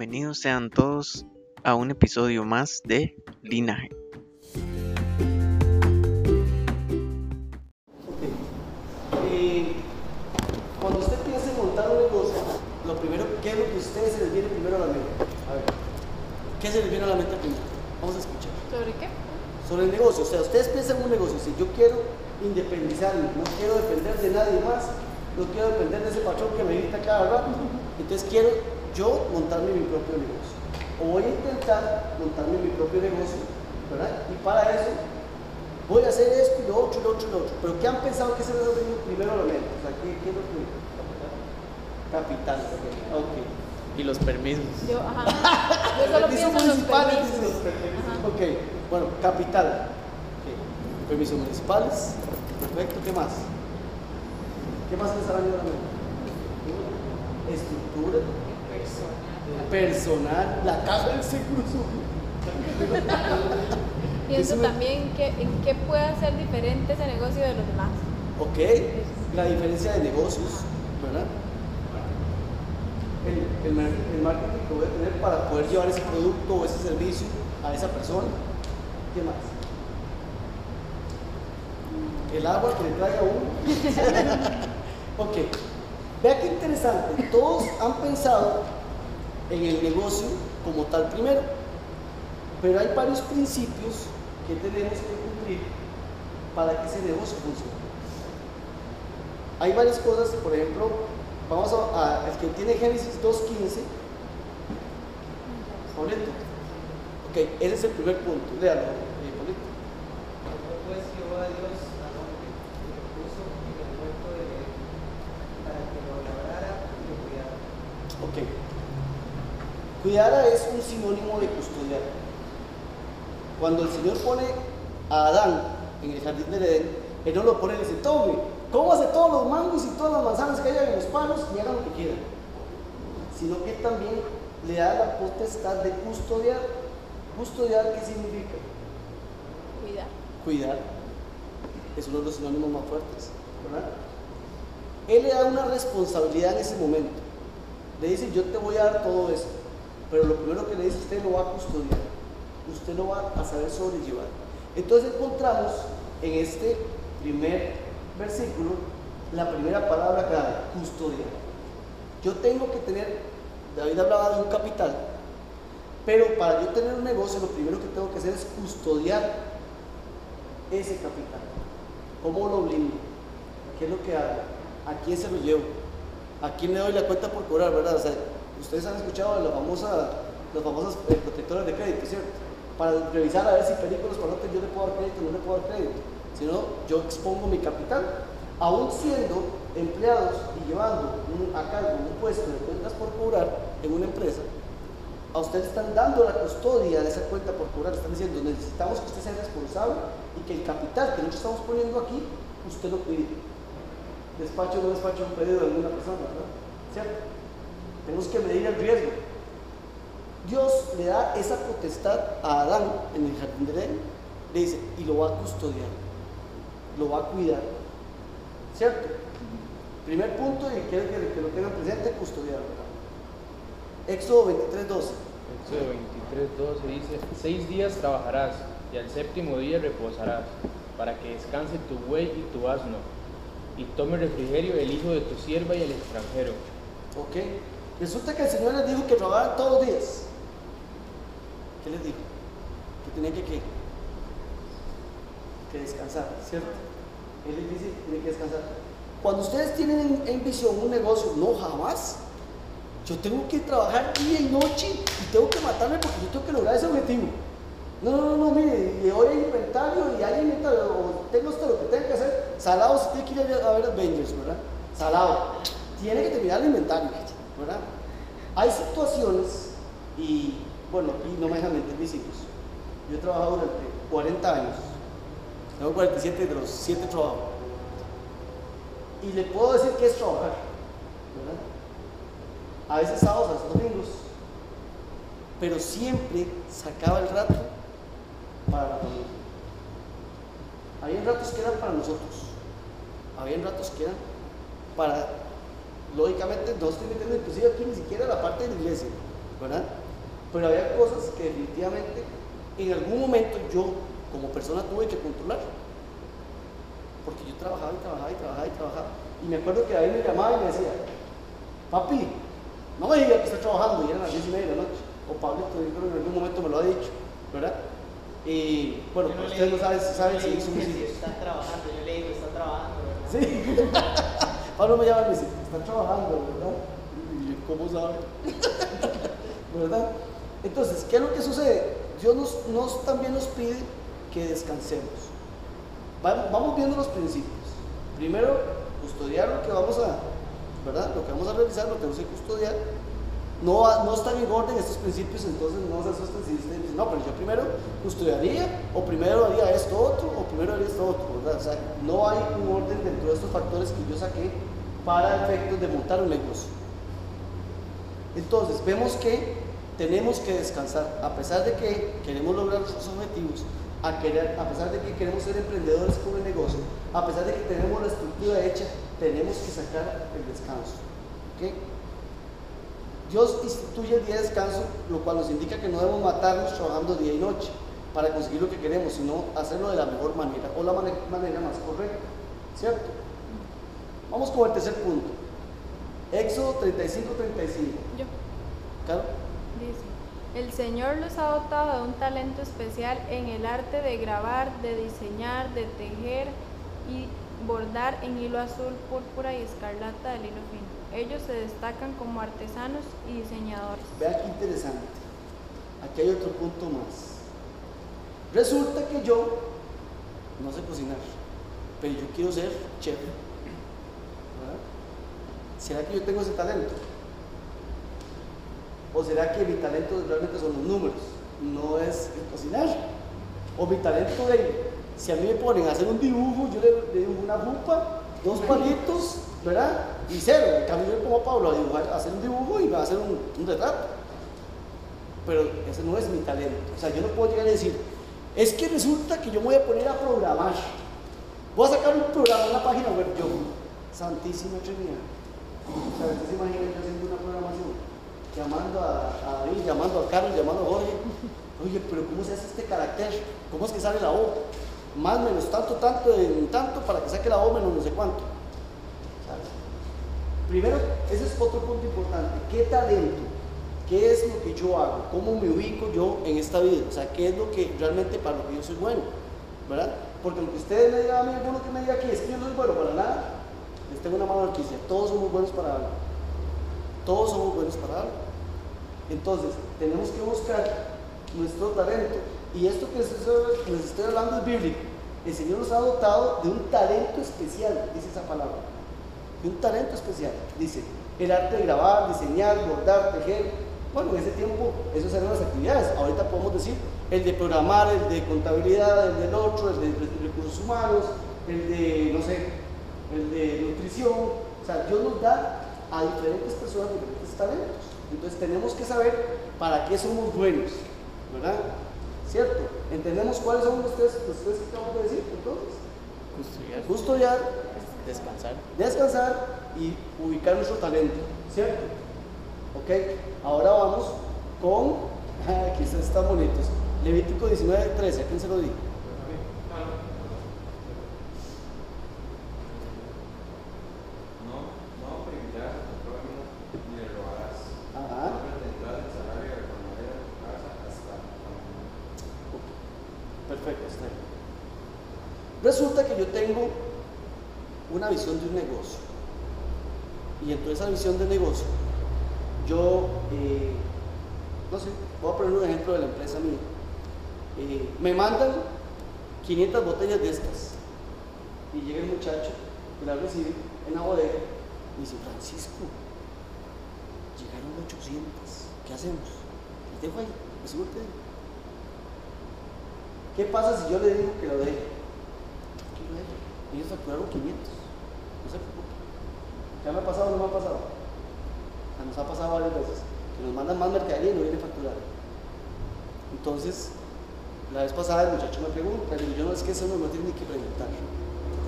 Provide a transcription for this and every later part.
Bienvenidos sean todos a un episodio más de Linaje. Eh, cuando usted piensa en montar un negocio, lo primero, ¿qué es lo que a ustedes se les viene primero a la mente? A ver, ¿qué se les viene a la mente primero? Vamos a escuchar. ¿Sobre qué? Sobre el negocio, o sea, ustedes piensan en un negocio, si yo quiero independizarme, no quiero depender de nadie más, no quiero depender de ese patrón que me grita cada rato, entonces quiero yo montarme mi propio negocio. O voy a intentar montarme mi propio negocio, ¿verdad? Y para eso voy a hacer esto y lo otro y lo otro y lo otro. Pero ¿qué han pensado que se les ha primero la mente? O sea, ¿qué, qué es lo primero? Capital. Ok. Y los permisos. Yo, ajá. Yo solo Permisos pienso en los municipales, permisos. los permisos. Ok, bueno, capital. Ok. Permisos municipales. Perfecto, ¿qué más? ¿Qué más les ha venido a la mente? Estructura. Personal. La caja del seguro social. Pienso también que, en qué puede ser diferente ese negocio de los demás. Ok, la diferencia de negocios, ¿verdad? El, el mar- el marketing que voy a tener para poder llevar ese producto o ese servicio a esa persona. ¿Qué más? El agua que le trae a uno. ok, vea qué interesante. Todos han pensado en el negocio como tal primero, pero hay varios principios que tenemos que cumplir para que ese negocio funcione. Hay varias cosas, por ejemplo, vamos a, el que tiene Génesis 2.15, Pablito. Ok, ese es el primer punto, léalo, eh, Pablito. Habló pues Jehová Dios a hombre, y lo puso en el huerto de Edén, para que lo labrara y lo cuidara. Ok. Es un sinónimo de custodiar. Cuando el Señor pone a Adán en el jardín del Edén, Él no lo pone y le dice, tome, cómase todos los mangos y todas las manzanas que hayan en los palos y hagan lo que quieran. Sino que también le da la potestad de custodiar. ¿Custodiar qué significa? Cuidar. Cuidar. Es uno de los sinónimos más fuertes, ¿verdad? Él le da una responsabilidad en ese momento. Le dice, yo te voy a dar todo eso. Pero lo primero que le dice, usted lo va a custodiar. Usted lo va a saber sobrellevar. Entonces encontramos en este primer versículo la primera palabra clave, custodiar. Yo tengo que tener, David hablaba de un capital, pero para yo tener un negocio lo primero que tengo que hacer es custodiar ese capital. ¿Cómo lo blindo? ¿Qué es lo que hago? ¿A quién se lo llevo? ¿A quién le doy la cuenta por cobrar, verdad? O sea, ustedes han escuchado de la famosa, los famosos eh, de crédito, ¿cierto? Para revisar a ver si películas palotes yo le puedo dar crédito o no le puedo dar crédito. Si no, yo expongo mi capital. Aún siendo empleados y llevando a cargo un puesto de cuentas por cobrar en una empresa, a usted le están dando la custodia de esa cuenta por cobrar, están diciendo, necesitamos que usted sea responsable y que el capital que nosotros estamos poniendo aquí, usted lo cuide. Despacho no despacho un pedido de alguna persona, ¿verdad? ¿Cierto? Tenemos que medir el riesgo. Dios le da esa potestad a Adán en el jardín de Edén, le dice, y lo va a custodiar, lo va a cuidar. ¿Cierto? Primer punto, y quiero que, que lo tengan presente, custodiar. ¿verdad? Éxodo 23, 12. Éxodo 23, 12 dice, seis días trabajarás y al séptimo día reposarás, para que descanse tu buey y tu asno, y tome refrigerio el hijo de tu sierva y el extranjero. ¿Ok? Resulta que el Señor les dijo que trabajaran todos los días. ¿Qué les dijo? Que tenían que qué? Que descansar, ¿cierto? Dice que tienen que descansar. Cuando ustedes tienen en, visión un negocio, no jamás. Yo tengo que trabajar día y noche y tengo que matarme porque yo tengo que lograr ese objetivo. No, no, no, no, mire, y hoy hay inventario y hay inventario, o tengo esto lo que tengo que hacer. Salado, si tiene que ir a ver Avengers, ¿verdad? Salado. Tiene que terminar el inventario, Hay situaciones, y bueno, aquí no me dejan mentir mis hijos. Yo he trabajado durante 40 años. Tengo 47 de los 7 trabajos. Y le puedo decir que es trabajar, ¿verdad? A veces sábados, a veces domingos. Pero siempre sacaba el rato para la familia. Había ratos que eran para nosotros. Había ratos que eran para, lógicamente, no estoy metiendo inclusive aquí ni siquiera la parte de la iglesia. ¿verdad? Pero había cosas que definitivamente en algún momento yo como persona tuve que controlar. Porque yo trabajaba y trabajaba y trabajaba y trabajaba. Y me acuerdo que David me llamaba y me decía, papi, no me diga que está trabajando y eran las 10 y media de la noche. O Pablo, yo creo que en algún momento me lo ha dicho, ¿verdad? Y bueno, ustedes no saben, saben si hizo está trabajando, yo le digo, está trabajando, ¿verdad? Sí. Pablo me llama y me dice, está trabajando, ¿verdad? Y ¿cómo sabe? ¿Verdad? Entonces, ¿qué es lo que sucede? Dios nos, también nos pide que descansemos. Va- Vamos viendo los principios. Primero, custodiar lo que vamos a, ¿verdad? Lo que vamos a realizar, lo tenemos que custodiar. No, no están en orden estos principios, entonces no se asusten si dicen, no, pero yo primero custodiaría, o primero haría esto otro, o primero haría esto otro, ¿verdad? O sea, no hay un orden dentro de estos factores que yo saqué para efectos de montar un negocio. Entonces, vemos que tenemos que descansar, a pesar de que queremos lograr nuestros objetivos, a, pesar de que queremos ser emprendedores con el negocio, a pesar de que tenemos la estructura hecha, tenemos que sacar el descanso. ¿ok? Dios instituye el día de descanso, lo cual nos indica que no debemos matarnos trabajando día y noche para conseguir lo que queremos, sino hacerlo de la mejor manera o la mane- manera más correcta. ¿Cierto? Vamos con el tercer punto. Éxodo 35-35. Yo. Claro. Dice, el Señor los ha dotado de un talento especial en el arte de grabar, de diseñar, de tejer y bordar en hilo azul, púrpura y escarlata del hilo fino. Ellos se destacan como artesanos y diseñadores. Vean qué interesante. Aquí hay otro punto más. Resulta que yo no sé cocinar, pero yo quiero ser chef. ¿Será que yo tengo ese talento? ¿O será que mi talento realmente son los números? No es el cocinar. O mi talento de, si a mí me ponen a hacer un dibujo, yo le, le dibujo una jupa, dos palitos, ¿verdad? Y cero. En cambio, yo a Pablo a dibujar, a hacer un dibujo y va a hacer un, retrato. Pero ese no es mi talento. O sea, yo no puedo llegar y decir, es que resulta que yo me voy a poner a programar. Voy a sacar un programa, una página web. Yo, Santísima Trinidad. O sea, ¿usted se imagina yo haciendo una programación? Llamando a, David, llamando a Carlos, llamando a Jorge. Oye, pero ¿cómo se hace este carácter? ¿Cómo es que sale la O? Más menos tanto, tanto, en tanto, para que saque la O menos no sé cuánto. Primero, ese es otro punto importante. ¿Qué talento? ¿Qué es lo que yo hago? ¿Cómo me ubico yo en esta vida? O sea, ¿qué es lo que realmente para lo que yo soy bueno? ¿Verdad? Porque aunque ustedes me digan a mí, alguno que me diga que es que yo no soy bueno para nada, les tengo una mano noticia. Todos somos buenos para algo. Todos somos buenos para algo. Entonces, tenemos que buscar nuestro talento. Y esto que les estoy hablando es bíblico. El Señor nos ha dotado de un talento especial, dice esa palabra. De un talento especial. Dice, el arte de grabar, diseñar, bordar, tejer. Bueno, en ese tiempo, esas eran las actividades. Ahorita podemos decir el de programar, el de contabilidad, el del otro, el de recursos humanos, el de, no sé, el de nutrición. O sea, Dios nos da a diferentes personas diferentes talentos. Entonces tenemos que saber para qué somos buenos, ¿verdad? ¿Cierto? ¿Entendemos cuáles son los tres, los tres que acabamos de decir? Entonces, Custodiar, custodiar, descansar. descansar y ubicar nuestro talento, ¿cierto? Ok, ahora vamos con, aquí están, están bonitos, Levítico 19, 13, ¿a quién se lo digo? No, no oprimirás a tu prójimo ni le robarás. Ajá. No retendrás el salario del jornalero de tu casa hasta mañana. Resulta que yo tengo una visión de un negocio. Y dentro de esa visión de negocio, yo, eh, no sé, voy a poner un ejemplo de la empresa mía. Eh, me mandan 500 botellas de estas. Y llega el muchacho que la recibe en la bodega y dice, Francisco, llegaron 800, ¿qué hacemos? Les dejo ahí, pedido. ¿Qué pasa si yo le digo que lo deje? Que lo deje. Ellos facturaron 500. No se preocupe. ¿Ya me ha pasado o no me ha pasado? O sea, nos ha pasado varias veces. Que nos mandan más mercadería y no viene facturado. Entonces, la vez pasada el muchacho me pregunta, digo, yo no es que eso no me tiene ni que preguntar.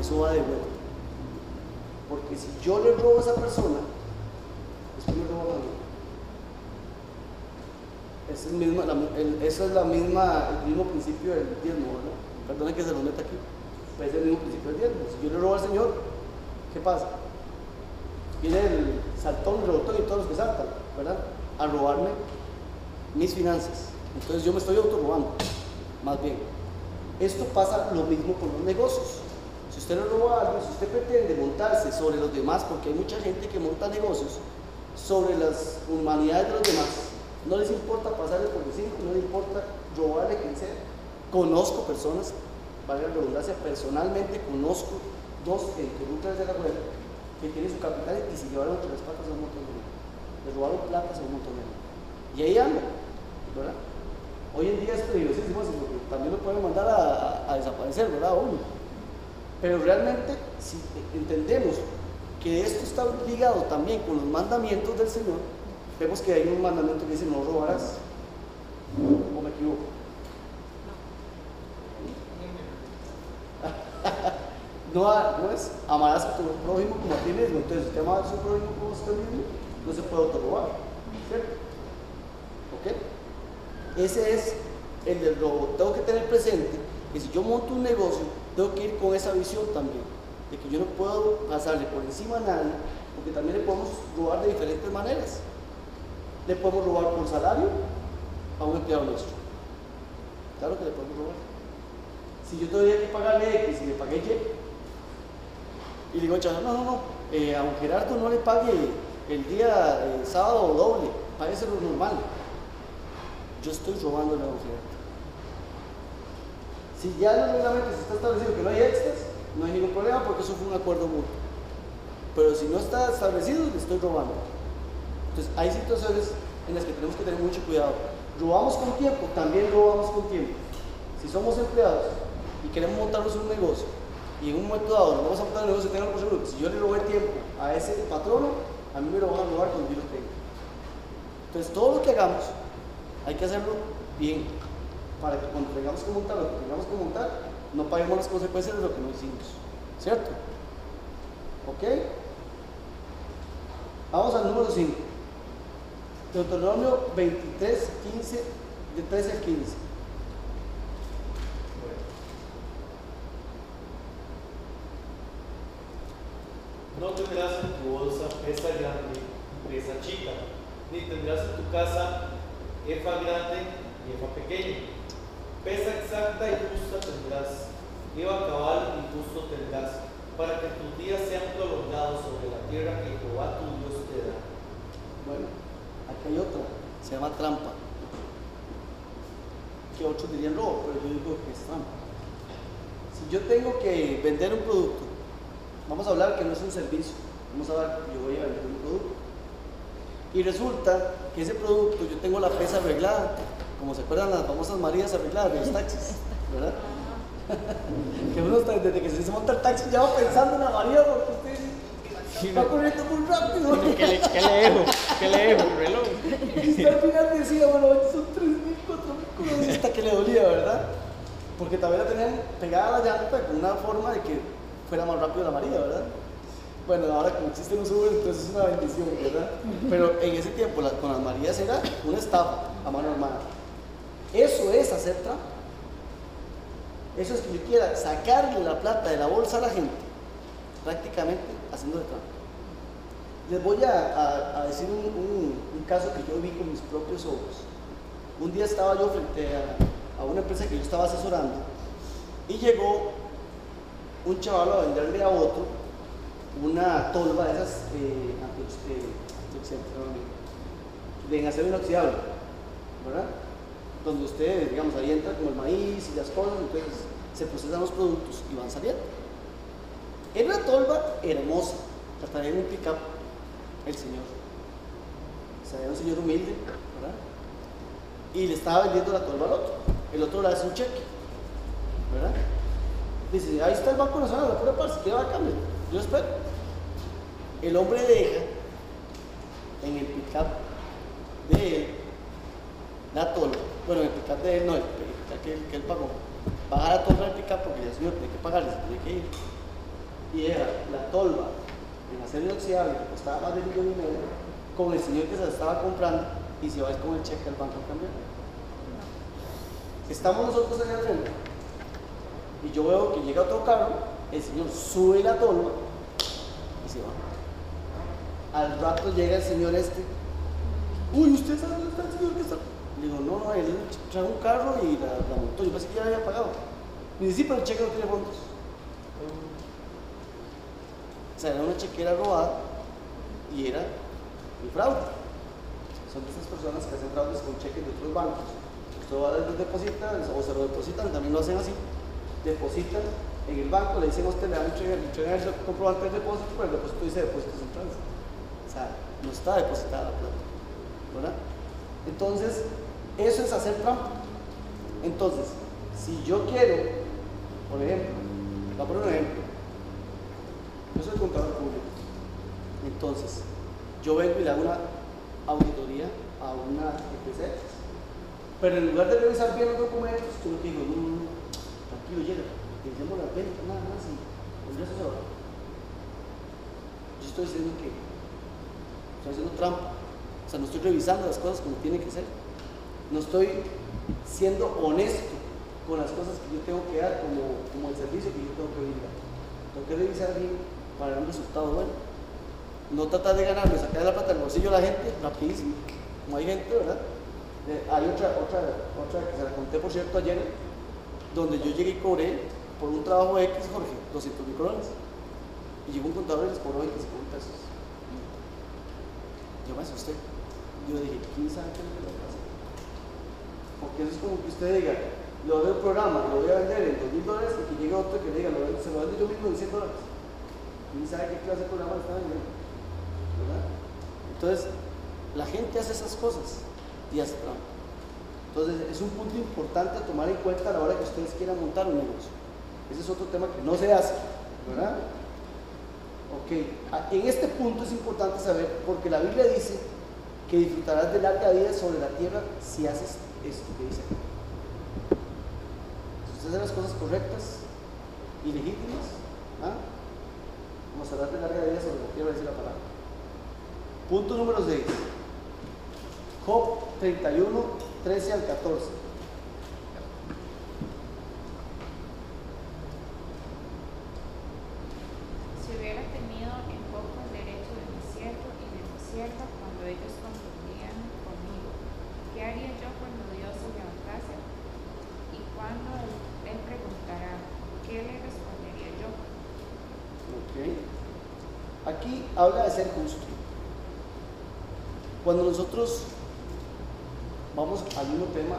Eso va de vuelta. Porque si yo le robo a esa persona, después me robo a mí. Es, el, esa es la misma, el mismo principio del diezmo, ¿verdad? Perdona que se lo meta aquí. Pero es el mismo principio del diezmo. Si yo le robo al Señor, ¿qué pasa? Viene el saltón, el rebotón y todos los que saltan, ¿verdad? A robarme mis finanzas. Entonces yo me estoy autorrobando, más bien. Esto pasa lo mismo con los negocios. Si usted le roba a alguien, si usted pretende montarse sobre los demás, porque hay mucha gente que monta negocios sobre las humanidades de los demás, no les importa pasarle por el cinco, no les importa robarle quien sea. Conozco personas, valga la redundancia, personalmente conozco dos en Querútez de la Rueda que tienen su capital y se llevaron entre las patas a un montón de. Les robaron platas a un montón de. Y ahí andan, ¿verdad? Hoy en día es peligrosísimo también lo pueden mandar a desaparecer, ¿verdad? Uno. Pero realmente, si entendemos que esto está ligado también con los mandamientos del Señor, vemos que hay un mandamiento que dice no robarás. ¿O me equivoco? No, no es amarás a tu prójimo como a ti mismo. Entonces, usted ama a su prójimo como a usted mismo, no se puede autorrobar. ¿Cierto? ¿Ok? Ese es el del robo. Tengo que tener presente que si yo monto un negocio, tengo que ir con esa visión también. De que yo no puedo pasarle por encima a nadie, porque también le podemos robar de diferentes maneras. Le podemos robar por salario a un empleado nuestro. Claro que le podemos robar. Si yo tendría que pagarle X y le pagué Y, y le digo, chaval, no, no, no, eh, a don Gerardo no le pague el día eh, sábado doble, páguese lo normal. Yo estoy robándole a don Gerardo. Si ya en el reglamento se está establecido que no hay extras, no hay ningún problema porque eso fue un acuerdo mutuo. Pero si no está establecido, le estoy robando. Entonces, hay situaciones en las que tenemos que tener mucho cuidado. Robamos con tiempo, también robamos con tiempo. Si somos empleados y queremos montarnos un negocio y en un momento dado nos vamos a montar un negocio, tengan por seguro que si yo le robé tiempo a ese patrono, a mí me lo van a robar cuando yo lo tenga. Entonces, todo lo que hagamos, hay que hacerlo bien para que cuando tengamos que montar lo que tengamos que montar, no paguemos las consecuencias de lo que no hicimos. ¿Cierto? ¿Ok? Vamos al número 5. Deuteronomio 23, 15, de 13 al 15. No tendrás en tu bolsa pesa grande y pesa chica, ni tendrás en tu casa efa grande y efa pequeño. Pesa exacta y justa tendrás, lleva cabal y justo tendrás, para que tus días sean prolongados sobre la tierra que Jehová tu Dios te da. Bueno, hay otra, se llama trampa. Que otros dirían robo, pero yo digo que es trampa. Si yo tengo que vender un producto, vamos a hablar que no es un servicio, vamos a hablar que yo voy a vender un producto. Y resulta que ese producto yo tengo la pesa arreglada, como se acuerdan las famosas Marías arregladas de los taxis, ¿verdad? que uno está- desde que se monta el taxi ya va pensando en la María porque usted va corriendo muy rápido. ¿Qué le, qué le dejo? ¿Qué le dejo? El reloj. Y al final decía, bueno, son 3.000, 4.000 cosas hasta que le dolía, ¿verdad? Porque también la tenían pegada a la llanta con una forma de que fuera más rápido la María, ¿verdad? Bueno, ahora como existen los Uber, entonces es una bendición, ¿verdad? Pero en ese tiempo la- con las Marías era una estafa a mano armada. Eso es hacer trampa. Eso es que yo quiera sacarle la plata de la bolsa a la gente, prácticamente haciéndole trampa. Les voy a, decir un, caso que yo vi con mis propios ojos. Un día estaba yo frente a, una empresa que yo estaba asesorando y llegó un chaval a venderle a otro una tolva de esas eh, eh, de en acero inoxidable, ¿verdad? Donde usted, digamos, ahí entra como el maíz y las cosas, entonces se procesan los productos y van saliendo. Era una tolva hermosa, la en un pick-up el señor. O sea, era un señor humilde, ¿verdad? Y le estaba vendiendo la tolva al otro. El otro le hace un cheque, ¿verdad? Dice, ahí está el Banco Nacional, la pura parte, ¿qué va a cambiar? Yo espero. El hombre deja en el pick-up de él la tolva. Bueno, en el pick-up de él no, el pick-up que, él- que él pagó. Baja la tolva del pick-up porque ya señor tiene que pagarle, se tiene que ir. Y era la tolva en acero inoxidable que costaba más de millón y medio, con el señor que se la estaba comprando y se va a ir con el cheque al banco cambiar. Estamos nosotros en el frente y yo veo que llega otro carro, el señor sube la tolva y se va. Al rato llega el señor este, uy, ¿usted sabe dónde está el señor que está? Le digo, no, no, él trae un carro y la, la montó, yo pensé que ya la había pagado. Me dice, sí, pero el cheque no tiene fondos. Sea, era una chequera robada y era un fraude. Son de esas personas que hacen fraudes con cheques de otros bancos. Usted va los deposita o se lo depositan, también lo hacen así. Depositan en el banco, le dicen a usted, le van a entregar, le entregan el comprobante del depósito, pero el depósito dice depósito central. O sea, no está depositada la plata. ¿Verdad? Entonces, eso es hacer trampa. Entonces, si yo quiero, por ejemplo, voy a poner un ejemplo. Yo soy contador público. Entonces, yo vengo y le hago una auditoría a una EPC. Pero en lugar de revisar bien los documentos, yo le digo, no, no, no, tranquilo, llega, pensemos la venta, nada más y se va. Yo estoy diciendo que estoy haciendo trampa. O sea, no estoy revisando las cosas como tiene que ser. No estoy siendo honesto con las cosas que yo tengo que dar como, como el servicio que yo tengo que brindar. Tengo que revisar bien para un resultado bueno. No tratar de ganarme, sacar la plata del bolsillo a la gente rapidísimo, como hay gente, ¿verdad? Eh, hay otra, otra, otra que se la conté por cierto ayer, donde yo llegué y cobré por un trabajo X, Jorge, 200 mil colones. Y llegó un contador y les cobró 25 mil pesos. Yo me asusté. Yo dije, ¿quién sabe qué es lo que pasa? Porque eso es como que usted diga, lo veo el programa, lo voy a vender en 2 mil dólares y que llegue otro que le diga, se lo vendo yo mismo en 100 dólares. ¿Quién sabe qué clase de programa está vendiendo? ¿Verdad? Entonces, la gente hace esas cosas y hace trampa. Entonces, es un punto importante a tomar en cuenta a la hora que ustedes quieran montar un negocio. Ese es otro tema que no se hace, ¿verdad? Ok, a- en este punto es importante saber, porque la Biblia dice que disfrutarás de larga vida sobre la tierra si haces esto que dice aquí. Si usted hace las cosas correctas y legítimas, ¿ah? Gozarás de larga vida sobre la tierra, dice la palabra. Punto número 6. Job 31, 13 al 14. Si hubiera tenido en poco el derecho de mi siervo y de mi sierva cuando ellos confundían conmigo, ¿qué haría yo cuando Dios se levantase? Y cuando él, él preguntará, ¿qué le respondería yo? Ok. Aquí habla de ser justo. Cuando nosotros vamos al mismo tema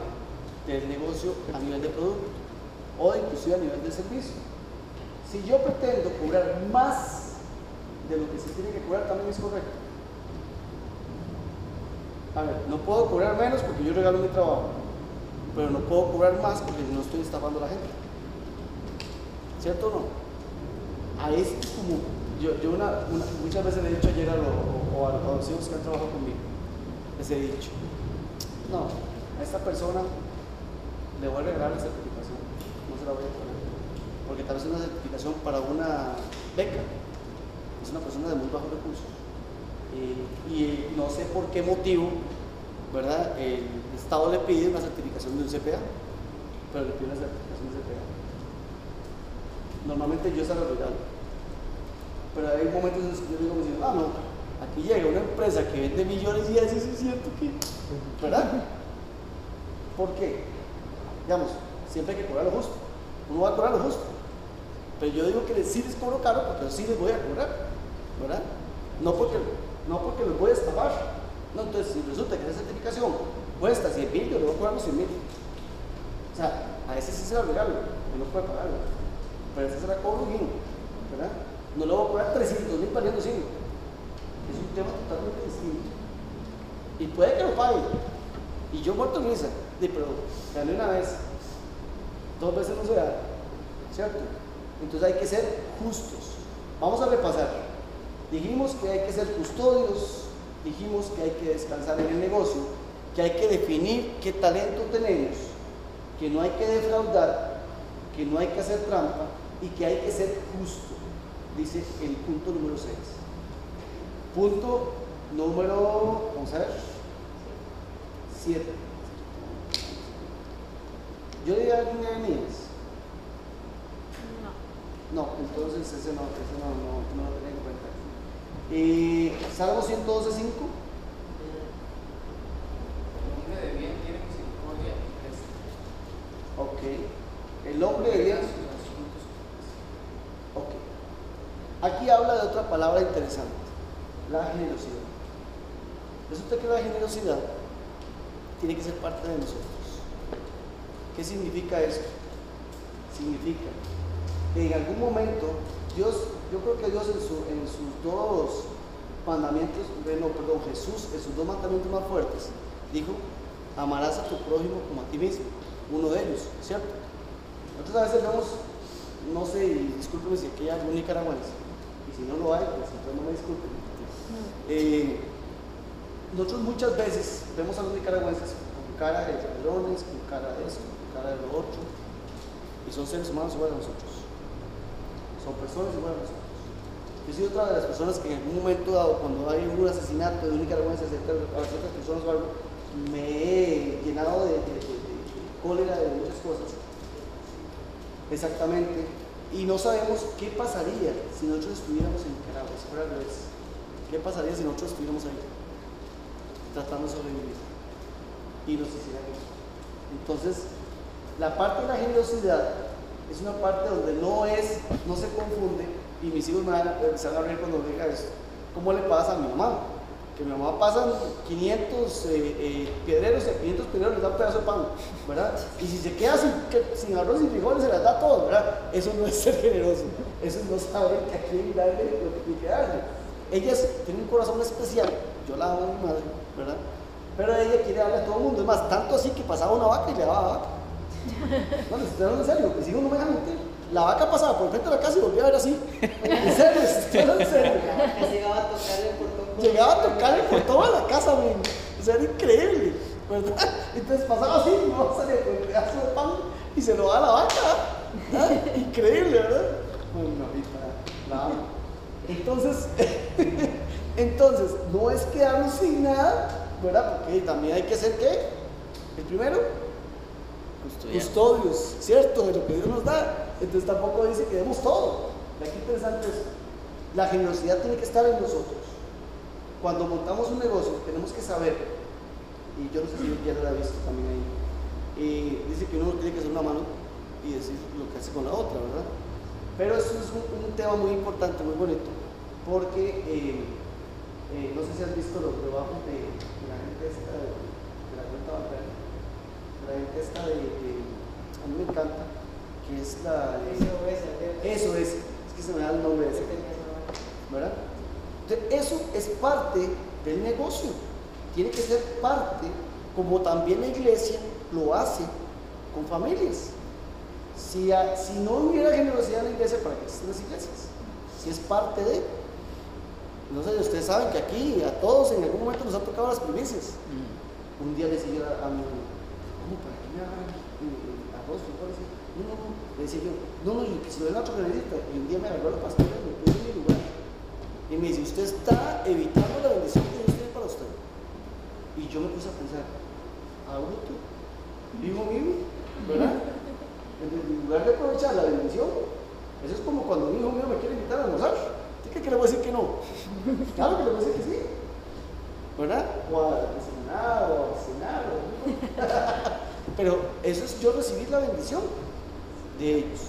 del negocio a nivel de producto o inclusive a nivel de servicio. Si yo pretendo cobrar más de lo que se tiene que cobrar, también es correcto. A ver, no puedo cobrar menos porque yo regalo mi trabajo, pero no puedo cobrar más porque no estoy estafando a la gente. ¿Cierto o no? a este es como, yo, yo una, muchas veces le he dicho ayer a, o a, los hijos que han trabajado conmigo, les he dicho, no, a esta persona le voy a regalar la certificación, no se la voy a poner, porque tal vez es una certificación para una beca, es una persona de muy bajos recursos, y, no sé por qué motivo, ¿verdad? El Estado le pide una certificación de un CPA, pero le pide una certificación de CPA. Normalmente yo se lo regalo. Pero hay momentos en que yo digo, ah, no, aquí llega una empresa que vende millones y así es cierto que, ¿verdad? ¿Por qué? Digamos, siempre hay que cobrar lo justo. Uno va a cobrar lo justo. Pero yo digo que sí les cobro caro porque sí les voy a cobrar, ¿verdad? No porque, no porque los voy a estafar. No, entonces, si resulta que esa certificación cuesta 100 mil, yo le voy a cobrar los 100 mil. O sea, a ese sí se lo regalo, que no puede pagarlo. Pero ese se la cobro bien, ¿verdad? No le voy a cobrar 300 mil valiendo 100. Es un tema totalmente distinto. Y puede que lo pague. Y yo muerto en misa. Pero gané una vez. Dos veces no se da. ¿Cierto? Entonces hay que ser justos. Vamos a repasar. Dijimos que hay que ser custodios. Dijimos que hay que descansar en el negocio. Que hay que definir qué talento tenemos. Que no hay que defraudar. Que no hay que hacer trampa. Y que hay que ser justo. Dice el punto número 6. Punto número, vamos a ver, 7. Yo diría alguien de Nehemías. No. No, entonces ese no, ese no, no, no lo tenía en cuenta. Eh, Salmo 112, 5. El hombre de bien tiene misericordia y presta. Ok. El hombre de bien. Ok. Aquí habla de otra palabra interesante, la generosidad. Resulta que la generosidad tiene que ser parte de nosotros. ¿Qué significa eso? Significa que en algún momento Dios, yo creo que Dios en, en sus dos mandamientos, eh, no, perdón, Jesús en sus dos mandamientos más fuertes, dijo, amarás a tu prójimo como a ti mismo, uno de ellos, ¿cierto? Nosotros a veces vemos, no sé, discúlpeme si aquí hay algún nicaragüense, si no lo hay, pues entonces no me disculpen. Eh, nosotros muchas veces vemos a los nicaragüenses con cara de ladrones, con cara de esto, con cara de lo otro, y son seres humanos igual a nosotros. Son personas igual a nosotros. Yo soy otra de las personas que en algún momento dado, cuando hay un asesinato de un nicaragüense cerca de a ciertas personas o algo, me he llenado de- de- de- de cólera de muchas cosas. Exactamente. Y no sabemos qué pasaría si nosotros estuviéramos en Nicaragua, si fuera al revés. ¿Qué pasaría si nosotros estuviéramos ahí? Tratando de sobrevivir. Y nos hicieran eso. Entonces, la parte de la generosidad es una parte donde no es, no se confunde, y mis hijos me van a, se van a reír cuando diga esto. ¿Cómo le pasa a mi mamá? Que mi mamá pasan 500 eh, eh, piedreros y a 500 piedreros les da un pedazo de pan, ¿verdad? Y si se queda sin, arroz y frijoles se las da todo, ¿verdad? Eso no es ser generoso, eso es no saber que a quién darle lo que tiene que darle. Ellas tienen un corazón especial, yo la amo a mi madre, ¿verdad? Pero ella quiere darle a todo el mundo, es más, tanto así que pasaba una vaca y le daba vaca. No, les estoy en serio, mis hijos no me mentir. La vaca pasaba por frente de la casa y volvía a ver así. En serio, en serio. Llegaba a tocarle por todo. Llegaba a tocarle por toda la casa, men. O sea, era increíble, ¿verdad? Entonces pasaba así, no salía con un pedazo de pan y se lo daba a la vaca. ¿ah? Increíble, ¿verdad? Bueno, la. Entonces, entonces, no es quedarnos sin nada, ¿verdad? Porque también hay que ser qué? El primero, custodios, ¿cierto? De lo que Dios nos da. Entonces tampoco dice que demos todo. Aquí interesante es, la generosidad tiene que estar en nosotros. Cuando montamos un negocio tenemos que saber, y yo no sé si ya lo ha visto también ahí, dice que uno tiene que hacer una mano y decir lo que hace con la otra, ¿verdad? Pero eso es un, tema muy importante, muy bonito, porque eh, eh, no sé si has visto los trabajos de, la gente esta de, la cuenta bancaria, la gente esta de- a mí me encanta, que es la Eso es, eso es, es que se me da el nombre de ese, ¿verdad? Entonces, eso es parte del negocio, tiene que ser parte, como también la iglesia lo hace con familias. Si, a- si no hubiera generosidad en la iglesia, ¿para qué existen las iglesias? Si es parte de. No sé, ustedes saben que aquí a todos en algún momento nos han tocado las primicias. Mm. Un día le decía a mi ¿cómo para qué me arroz? No, no, no. Le decía yo, no, no, y se lo den otro necesita. Y un día me agarró la pastora y me puso en mi lugar. Y me dice, usted está evitando la bendición que Dios tiene para usted. Y yo me puse a pensar, bruto, hijo mío, ¿verdad? En lugar de aprovechar la bendición, eso es como cuando un hijo mío me quiere invitar a almorzar. ¿Usted cree que le voy a decir que no? Claro que le voy a decir que sí. ¿verdad? O a cenar, o a cenar, Pero eso es yo recibir la bendición de ellos.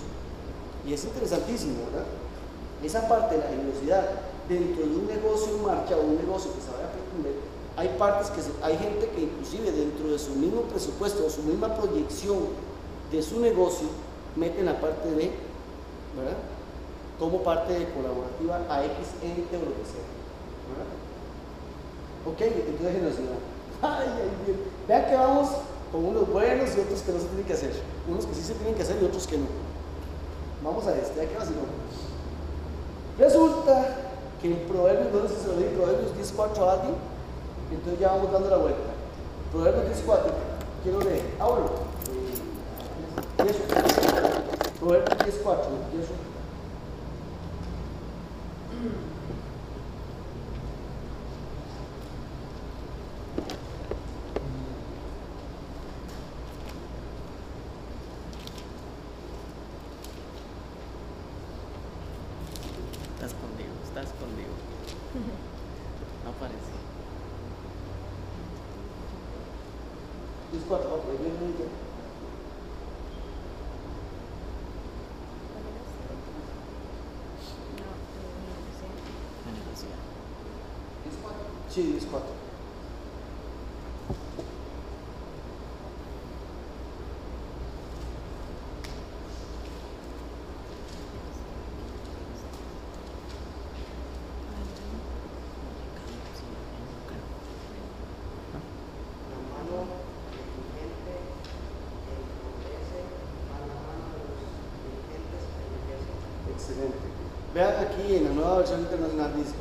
Y es interesantísimo, ¿verdad? Esa parte de la generosidad dentro de un negocio en marcha o un negocio que se vaya a pretender, hay partes que hay gente que inclusive dentro de su mismo presupuesto o su misma proyección de su negocio meten la parte de, ¿verdad? Como parte de colaborativa a X ente o lo que sea, ¿verdad? Ok, entonces generosidad. Ay. Vean que vamos con unos buenos y otros que no se tienen que hacer. Unos que sí se tienen que hacer y otros que no. Vamos a este, ya que vacilón. Resulta que en Proverbios, no sé si se lo dije, Proverbios 10.4 a alguien, entonces ya vamos dando la vuelta. Proverbios 10.4, quiero leer. Bueno. eh, eso. Proverbios 10.4, eso. No parece. 10, 4, ok, bien, bien, bien. Generosidad. Sí, 10, 4. La mano diligente empobrece, a la mano de los diligentes enriquece. Excelente. En la nueva versión internacional dice,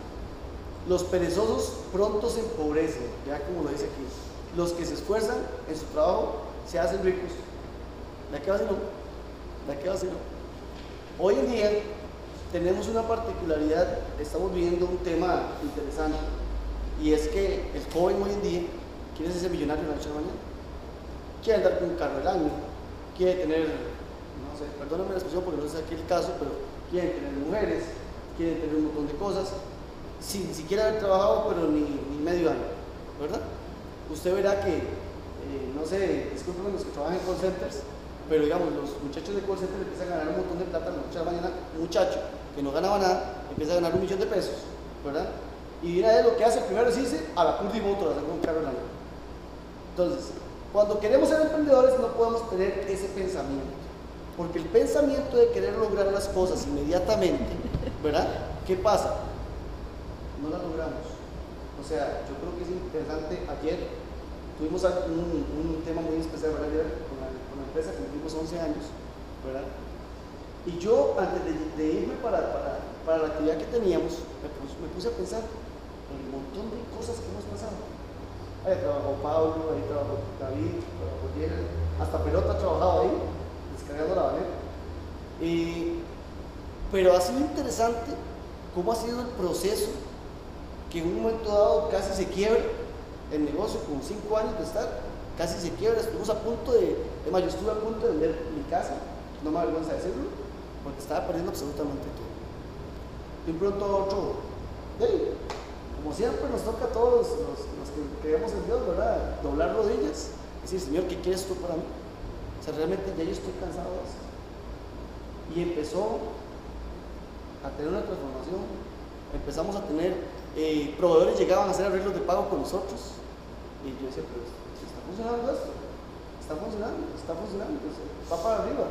los perezosos pronto se empobrecen, ya como lo dice aquí. Los que se esfuerzan en su trabajo se hacen ricos. ¿La que va no? ¿La que va no? Hoy en día tenemos una particularidad, estamos viviendo un tema interesante, y es que el joven hoy en día quiere ser millonario de la noche la mañana. Quiere andar con un carro del año, quiere tener, no sé, perdóname la expresión porque no sé aquí el caso, pero quieren tener mujeres, quieren tener un montón de cosas, sin siquiera haber trabajado, pero ni, ni medio año, ¿verdad? Usted verá que, eh, no sé, disculpen los que trabajan en call centers, pero digamos, los muchachos de call center empiezan a ganar un montón de plata la noche a la mañana, un muchacho que no ganaba nada, empieza a ganar un millón de pesos, ¿verdad? Y de una vez lo que hace primero es irse a la curva y motor, a sacar un carro del año. Entonces, cuando queremos ser emprendedores no podemos tener ese pensamiento. Porque el pensamiento de querer lograr las cosas inmediatamente, ¿verdad? ¿Qué pasa? No las logramos. O sea, yo creo que es interesante. Ayer tuvimos un, tema muy especial, ¿verdad? Ayer con la, con la empresa, cumplimos 11 años, ¿verdad? Y yo, antes de, irme para, para, para, la actividad que teníamos, me puse, a pensar en un montón de cosas que hemos pasado. Ahí trabajó Pablo, ahí trabajó David, trabajó Diego, hasta Pelota ha trabajado ahí, descargando la banera. Y, pero ha sido interesante cómo ha sido el proceso que en un momento dado casi se quiebra el negocio con cinco años de estar, casi se quiebra, estuvimos a punto de, además yo estuve a punto de vender mi casa, no me avergüenza decirlo, porque estaba perdiendo absolutamente todo. De un pronto otro, hey, como siempre nos toca a todos los, los que creemos en Dios, ¿verdad? Doblar rodillas y decir, Señor, ¿qué quieres tú para mí? O sea, realmente ya yo estoy cansado de eso. Y empezó a tener una transformación. Empezamos a tener, eh, proveedores llegaban a hacer arreglos de pago con nosotros. Y yo decía, pero está funcionando esto, está funcionando, está funcionando, va para arriba.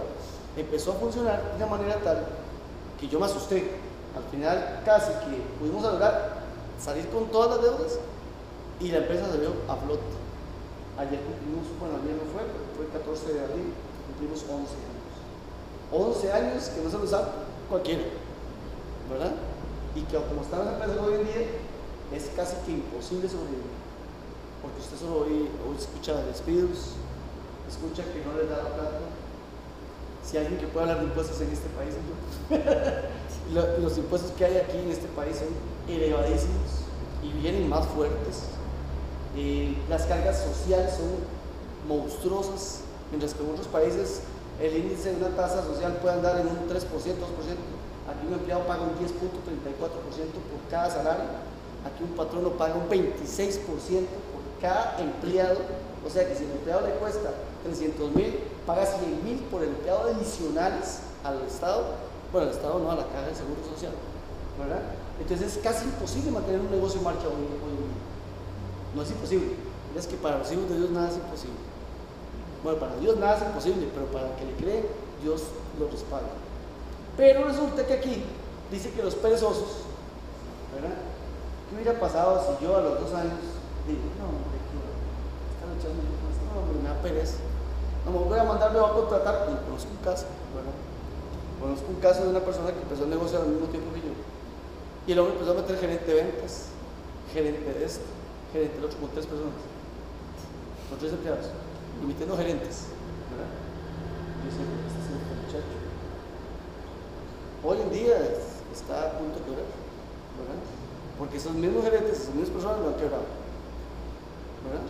Empezó a funcionar de una manera tal que yo me asusté. Al final casi que pudimos lograr salir con todas las deudas y la empresa salió a flote. Ayer cumplimos, bueno, ayer no fue, pero fue el 14 de abril, cumplimos 11 años. 11 años que no se los da cualquiera, ¿verdad? Y que como están las empresas hoy en día, es casi que imposible sobrevivir. Porque usted solo hoy, hoy escucha despidos, escucha que no les da la plata. Si hay alguien que puede hablar de impuestos en este país, yo. los impuestos que hay aquí en este país son elevadísimos y vienen más fuertes. Eh, las cargas sociales son monstruosas, mientras que en otros países el índice de una tasa social puede andar en un 3%, 2%. Aquí un empleado paga un 10.34% por cada salario. Aquí un patrono paga un 26% por cada empleado. O sea que si el empleado le cuesta 300 mil, paga 100 mil por el empleado adicionales al Estado. Bueno, al Estado no, a la caja de seguro social. ¿verdad? Entonces es casi imposible mantener un negocio en marcha hoy, hoy en día. No es imposible. Es que para los hijos de Dios nada es imposible. Bueno, para Dios nada es imposible, pero para el que le cree, Dios lo respalda. Pero resulta que aquí dice que los perezosos, ¿verdad? ¿Qué hubiera pasado si yo a los dos años digo, no, hombre, ¿qué está luchando con esto? No, hombre, me da pereza. No, me voy a mandar, me voy a contratar. Y conozco un caso, ¿verdad? Conozco un caso de una persona que empezó el negocio al mismo tiempo que yo. Y el hombre empezó a meter gerente de ventas, gerente de esto, gerente del otro, con tres personas, con tres empleados, y metiendo gerentes. ¿verdad? Y decía, este es el muchacho. Hoy en día está a punto de quebrar, ¿verdad? Porque esos mismos gerentes, esas mismas personas lo han quebrado, ¿verdad?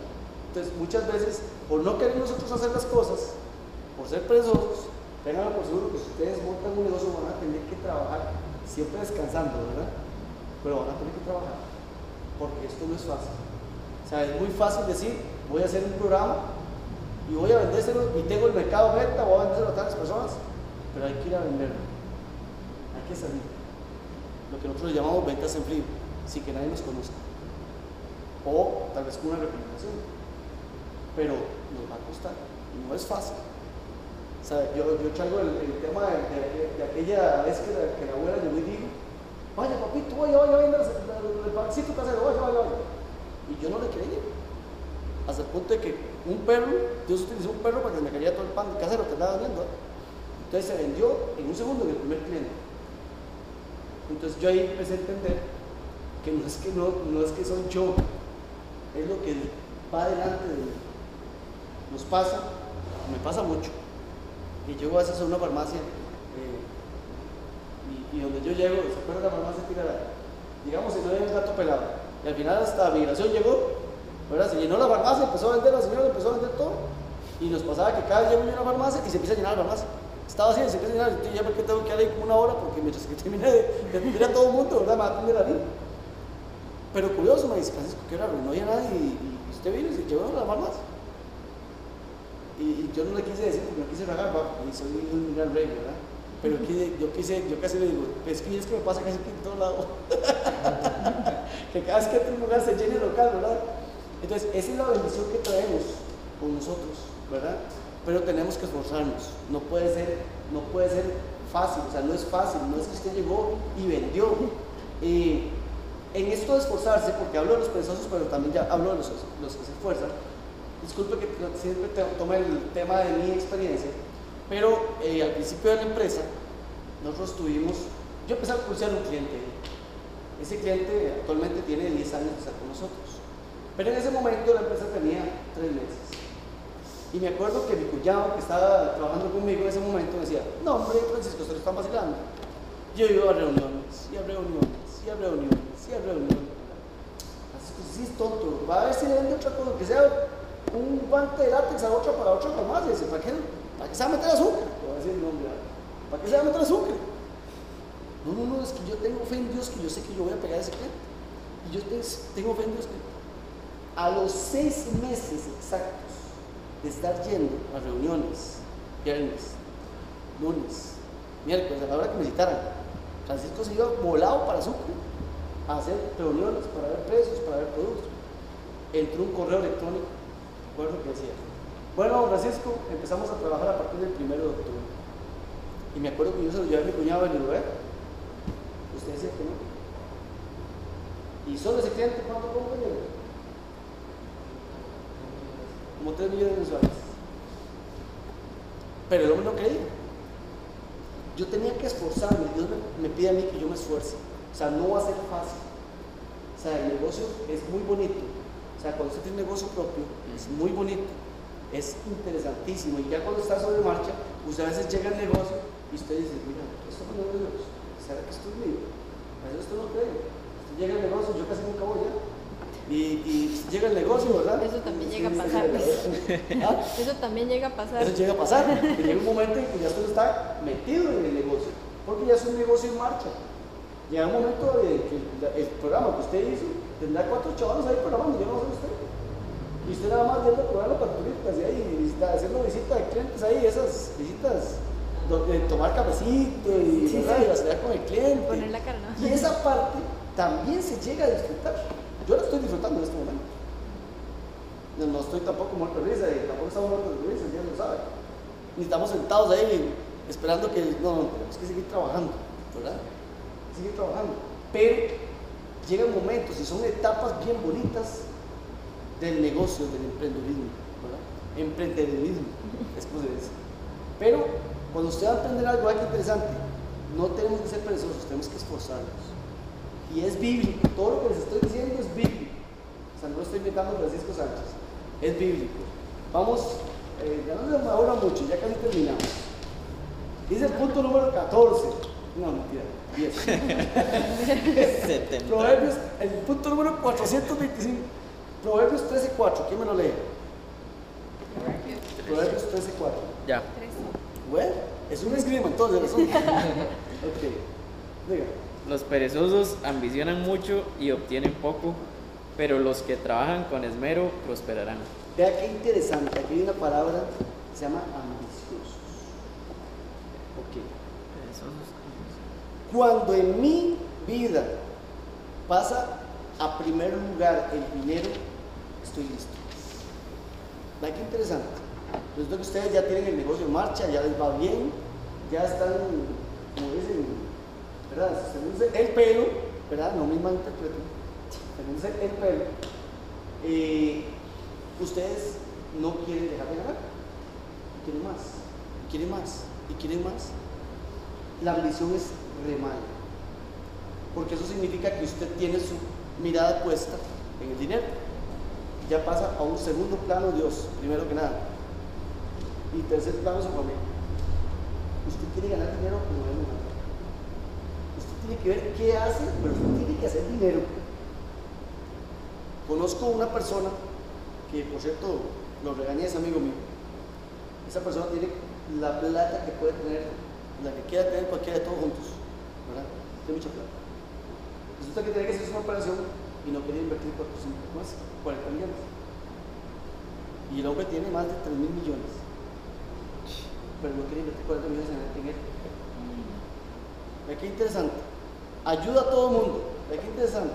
Entonces, muchas veces, por no querer nosotros hacer las cosas, por ser perezosos, tengan por seguro que ustedes montan un negocio van a tener que trabajar siempre descansando, ¿verdad? pero van a tener que trabajar, porque esto no es fácil. O sea, es muy fácil decir, voy a hacer un programa y voy a vendérselo y tengo el mercado meta, voy a vendérselo a tantas personas, pero hay que ir a venderlo, que salir. Lo que nosotros llamamos ventas en frío, sin que nadie nos conozca. O tal vez con una recomendación. Pero nos va a costar, no es fácil. O sea, yo, traigo el, tema de, aquella vez que la, abuela llegó y dijo, vaya papito, vaya, vaya, vaya, el pancito casero, vaya, vaya, vaya. Y yo no le creí. Hasta el punto de que un perro, Dios utilizó un perro para que me cayera todo el pan casero que andaba vendiendo. Entonces se vendió en un segundo en el primer cliente. Entonces yo ahí empecé a entender que no es que, no, no es que soy yo, es lo que va delante de mí. Nos pasa, me pasa mucho. Y llego a veces a una farmacia eh, y, donde yo llego, ¿se acuerdan de la farmacia tirada? Digamos, si no hay un gato pelado. Y al final hasta migración llegó, ¿verdad? Se llenó la farmacia, empezó a vender, la señora empezó a vender todo. Y nos pasaba que cada vez llego yo a una farmacia y se empieza a llenar la farmacia. Estaba así, llenar, y yo, ya por qué tengo que ir ahí como una hora, porque mientras que termine de, de atender a todo el mundo, ¿verdad? Me va a atender a mí. Pero curioso, me dice, Francisco, qué raro, no había nadie y, y usted vino y se llevó a la. Y, y yo no le quise decir porque no quise rajar, va, y soy un gran rey, ¿verdad? Pero quise- yo quise, yo casi le digo, es que es que me pasa casi que en todo lado. que cada vez que entro a un lugar se llene el local, ¿verdad? Entonces, esa es la bendición que traemos con nosotros, ¿verdad? Pero tenemos que esforzarnos. No puede ser, no puede ser fácil, o sea, no es fácil, no es que usted llegó y vendió. Eh, en esto de esforzarse, porque hablo de los perezosos, pero también ya hablo de los, los que se esfuerzan, disculpe que siempre tome el tema de mi experiencia, pero eh, al principio de la empresa, nosotros tuvimos, yo empecé a pulsar un cliente, ese cliente actualmente tiene 10 años de estar con nosotros, pero en ese momento la empresa tenía 3 meses. Y me acuerdo que mi cuñado que estaba trabajando conmigo en ese momento me decía, no hombre Francisco, lo están vacilando. Yo iba a reuniones, y a reuniones, y a reuniones, y a reuniones. Francisco, sí es tonto, va a ver si le vende otra cosa, que sea un guante de látex a otra para otra farmacia. Dice, ¿para qué, ¿para qué se va a meter azúcar? Le voy a decir nombre, ¿verdad? ¿para qué se va a meter azúcar? No, no, no, es que yo tengo fe en Dios que yo sé que yo voy a pegar ese cliente. Y yo te- tengo fe en Dios que a los seis meses exactos de estar yendo a reuniones, viernes, lunes, miércoles, a la hora que me citaran, Francisco se iba volado para Sucre a hacer reuniones para ver precios, para ver productos. Entró un correo electrónico, recuerdo que decía, bueno, Francisco, empezamos a trabajar a partir del primero de octubre. Y me acuerdo que yo se lo llevé a mi cuñado le digo, "Ve, usted decía que no. Y solo ese cliente, ¿cuánto compra? Como 3 millones mensuales. Pero el hombre no creía. Yo tenía que esforzarme, Dios me, me pide a mí que yo me esfuerce. O sea, no va a ser fácil. O sea, el negocio es muy bonito. O sea, cuando usted tiene un negocio propio, es muy bonito. Es interesantísimo. Y ya cuando está sobre marcha, usted a veces llega al negocio y usted dice, mira, esto no es de Dios. ¿Será que esto es mío? A veces usted no cree. Usted llega al negocio, yo casi nunca voy ya. Y, y llega al negocio, ¿verdad? Eso también llega a pasar. ¿Ah? Eso también llega a pasar. Eso llega a pasar. Que llega un momento en que ya usted está metido en el negocio. Porque ya es un negocio en marcha. Llega un momento de que el programa que usted hizo tendrá cuatro chavales ahí programando, yo no sé usted. Y usted nada más viendo probar las facturitas y ahí, y haciendo visita de clientes ahí, esas visitas donde tomar cafecito y, Sí, sí. y con el cliente. Poner la cara, ¿no? Y esa parte también se llega a disfrutar. Yo la estoy disfrutando en este momento. No, estoy tampoco muerto de risa, y tampoco estamos muertos de risa, ya lo sabe. Ni estamos sentados ahí esperando que. No, no, tenemos que seguir trabajando, ¿verdad? Seguir trabajando. Pero llegan momentos y son etapas bien bonitas del negocio, del emprendedurismo, ¿verdad? Emprendedurismo, es como se dice. Pero cuando usted va a aprender algo aquí interesante, no tenemos que ser perezosos, tenemos que esforzarnos. Y es bíblico, todo lo que les estoy diciendo es bíblico. O sea, no lo estoy inventando Francisco Sánchez, es bíblico. Vamos, eh, ya no se ahora mucho, ya casi terminamos. Dice el punto número 14. No, mentira, 10. 70. Proverbios, el punto número 425. Proverbios 13.4, ¿quién me lo lee? Proverbios 13.4. Ya. Bueno, es un esgrima entonces. Es un... ok, diga. Los perezosos ambicionan mucho y obtienen poco, pero los que trabajan con esmero prosperarán. Vea qué interesante, aquí hay una palabra que se llama ambiciosos. Ok. Cuando en mi vida pasa a primer lugar el dinero, estoy listo. Vea qué interesante. Resulta que ustedes ya tienen el negocio en marcha, ya les va bien, ya están, como dicen, ¿verdad? El pelo, ¿verdad? No me malinterpreten, sostenerse el pelo. Eh, ustedes no quieren dejar de ganar, quieren más, y quieren más, y quieren más. La ambición es re mala, porque eso significa que usted tiene su mirada puesta en el dinero. Ya pasa a un segundo plano Dios, primero que nada. Y tercer plano su familia. Usted quiere ganar dinero como no gana. Tiene que ver qué hace, pero usted tiene que hacer dinero. Conozco una persona que, por cierto, lo regañé, es amigo mío. Esa persona tiene la plata que puede tener, la que quiera tener cualquiera de todos juntos. ¿Verdad? Tiene mucha plata. Resulta que tiene que hacer una operación y no quería invertir 400 más, 40 millones. Y el hombre tiene más de 3 mil millones. Pero no quería invertir 40 millones en en él. Ve qué interesante. Ayuda a todo el mundo. Ve qué interesante.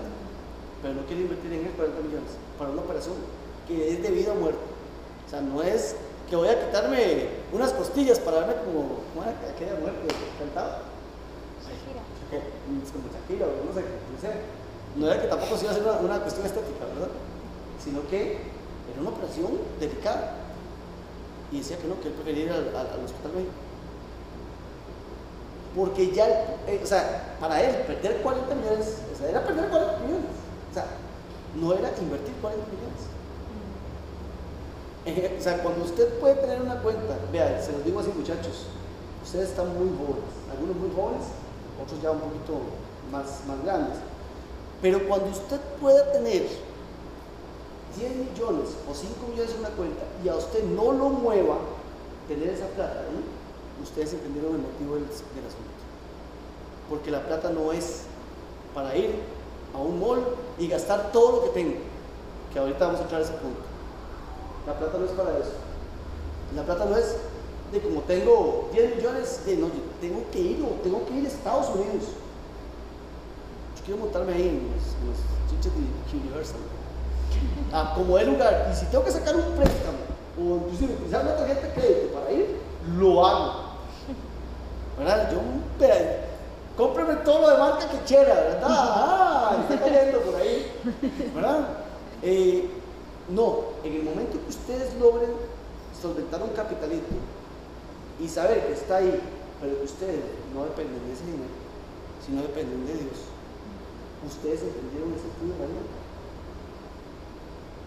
Pero no quiere invertir en él 40 millones para una operación que es de vida o muerte. O sea, no es que voy a quitarme unas costillas para verme como, aquella mujer que cantaba. Como Shakira o no sé, no sé. No era que tampoco se iba a hacer una, una cuestión estética, ¿verdad? Sino que era una operación delicada. Y decía que no, que él prefería ir al, al- al hospital médico. Porque ya, eh, o sea, para él perder 40 millones, o sea, era perder 40 millones. O sea, no era invertir 40 millones. Eh, o sea, cuando usted puede tener una cuenta, vea, se los digo así muchachos, ustedes están muy jóvenes, algunos muy jóvenes, otros ya un poquito más, más grandes. Pero cuando usted pueda tener 10 millones o 5 millones en una cuenta y a usted no lo mueva tener esa plata ahí, ustedes entendieron el motivo del, del asunto. Porque la plata no es para ir a un mall y gastar todo lo que tengo, que ahorita vamos a entrar a ese punto. La plata no es para eso. La plata no es de como tengo 10 millones, de no, yo tengo que ir o tengo que ir a Estados Unidos. Yo quiero montarme ahí en los, en los chiches de Universal. A como el lugar. Y si tengo que sacar un préstamo o inclusive utilizar una tarjeta de crédito para ir, lo hago. ¿Verdad? Yo, cómpreme todo lo de marca que quiera, ¿verdad? Ah, está cayendo por ahí. ¿Verdad? Eh, no, en el momento que ustedes logren solventar un capitalito y saber que está ahí, pero que ustedes no dependen de ese dinero, sino dependen de Dios, ustedes entendieron ese sentido de la.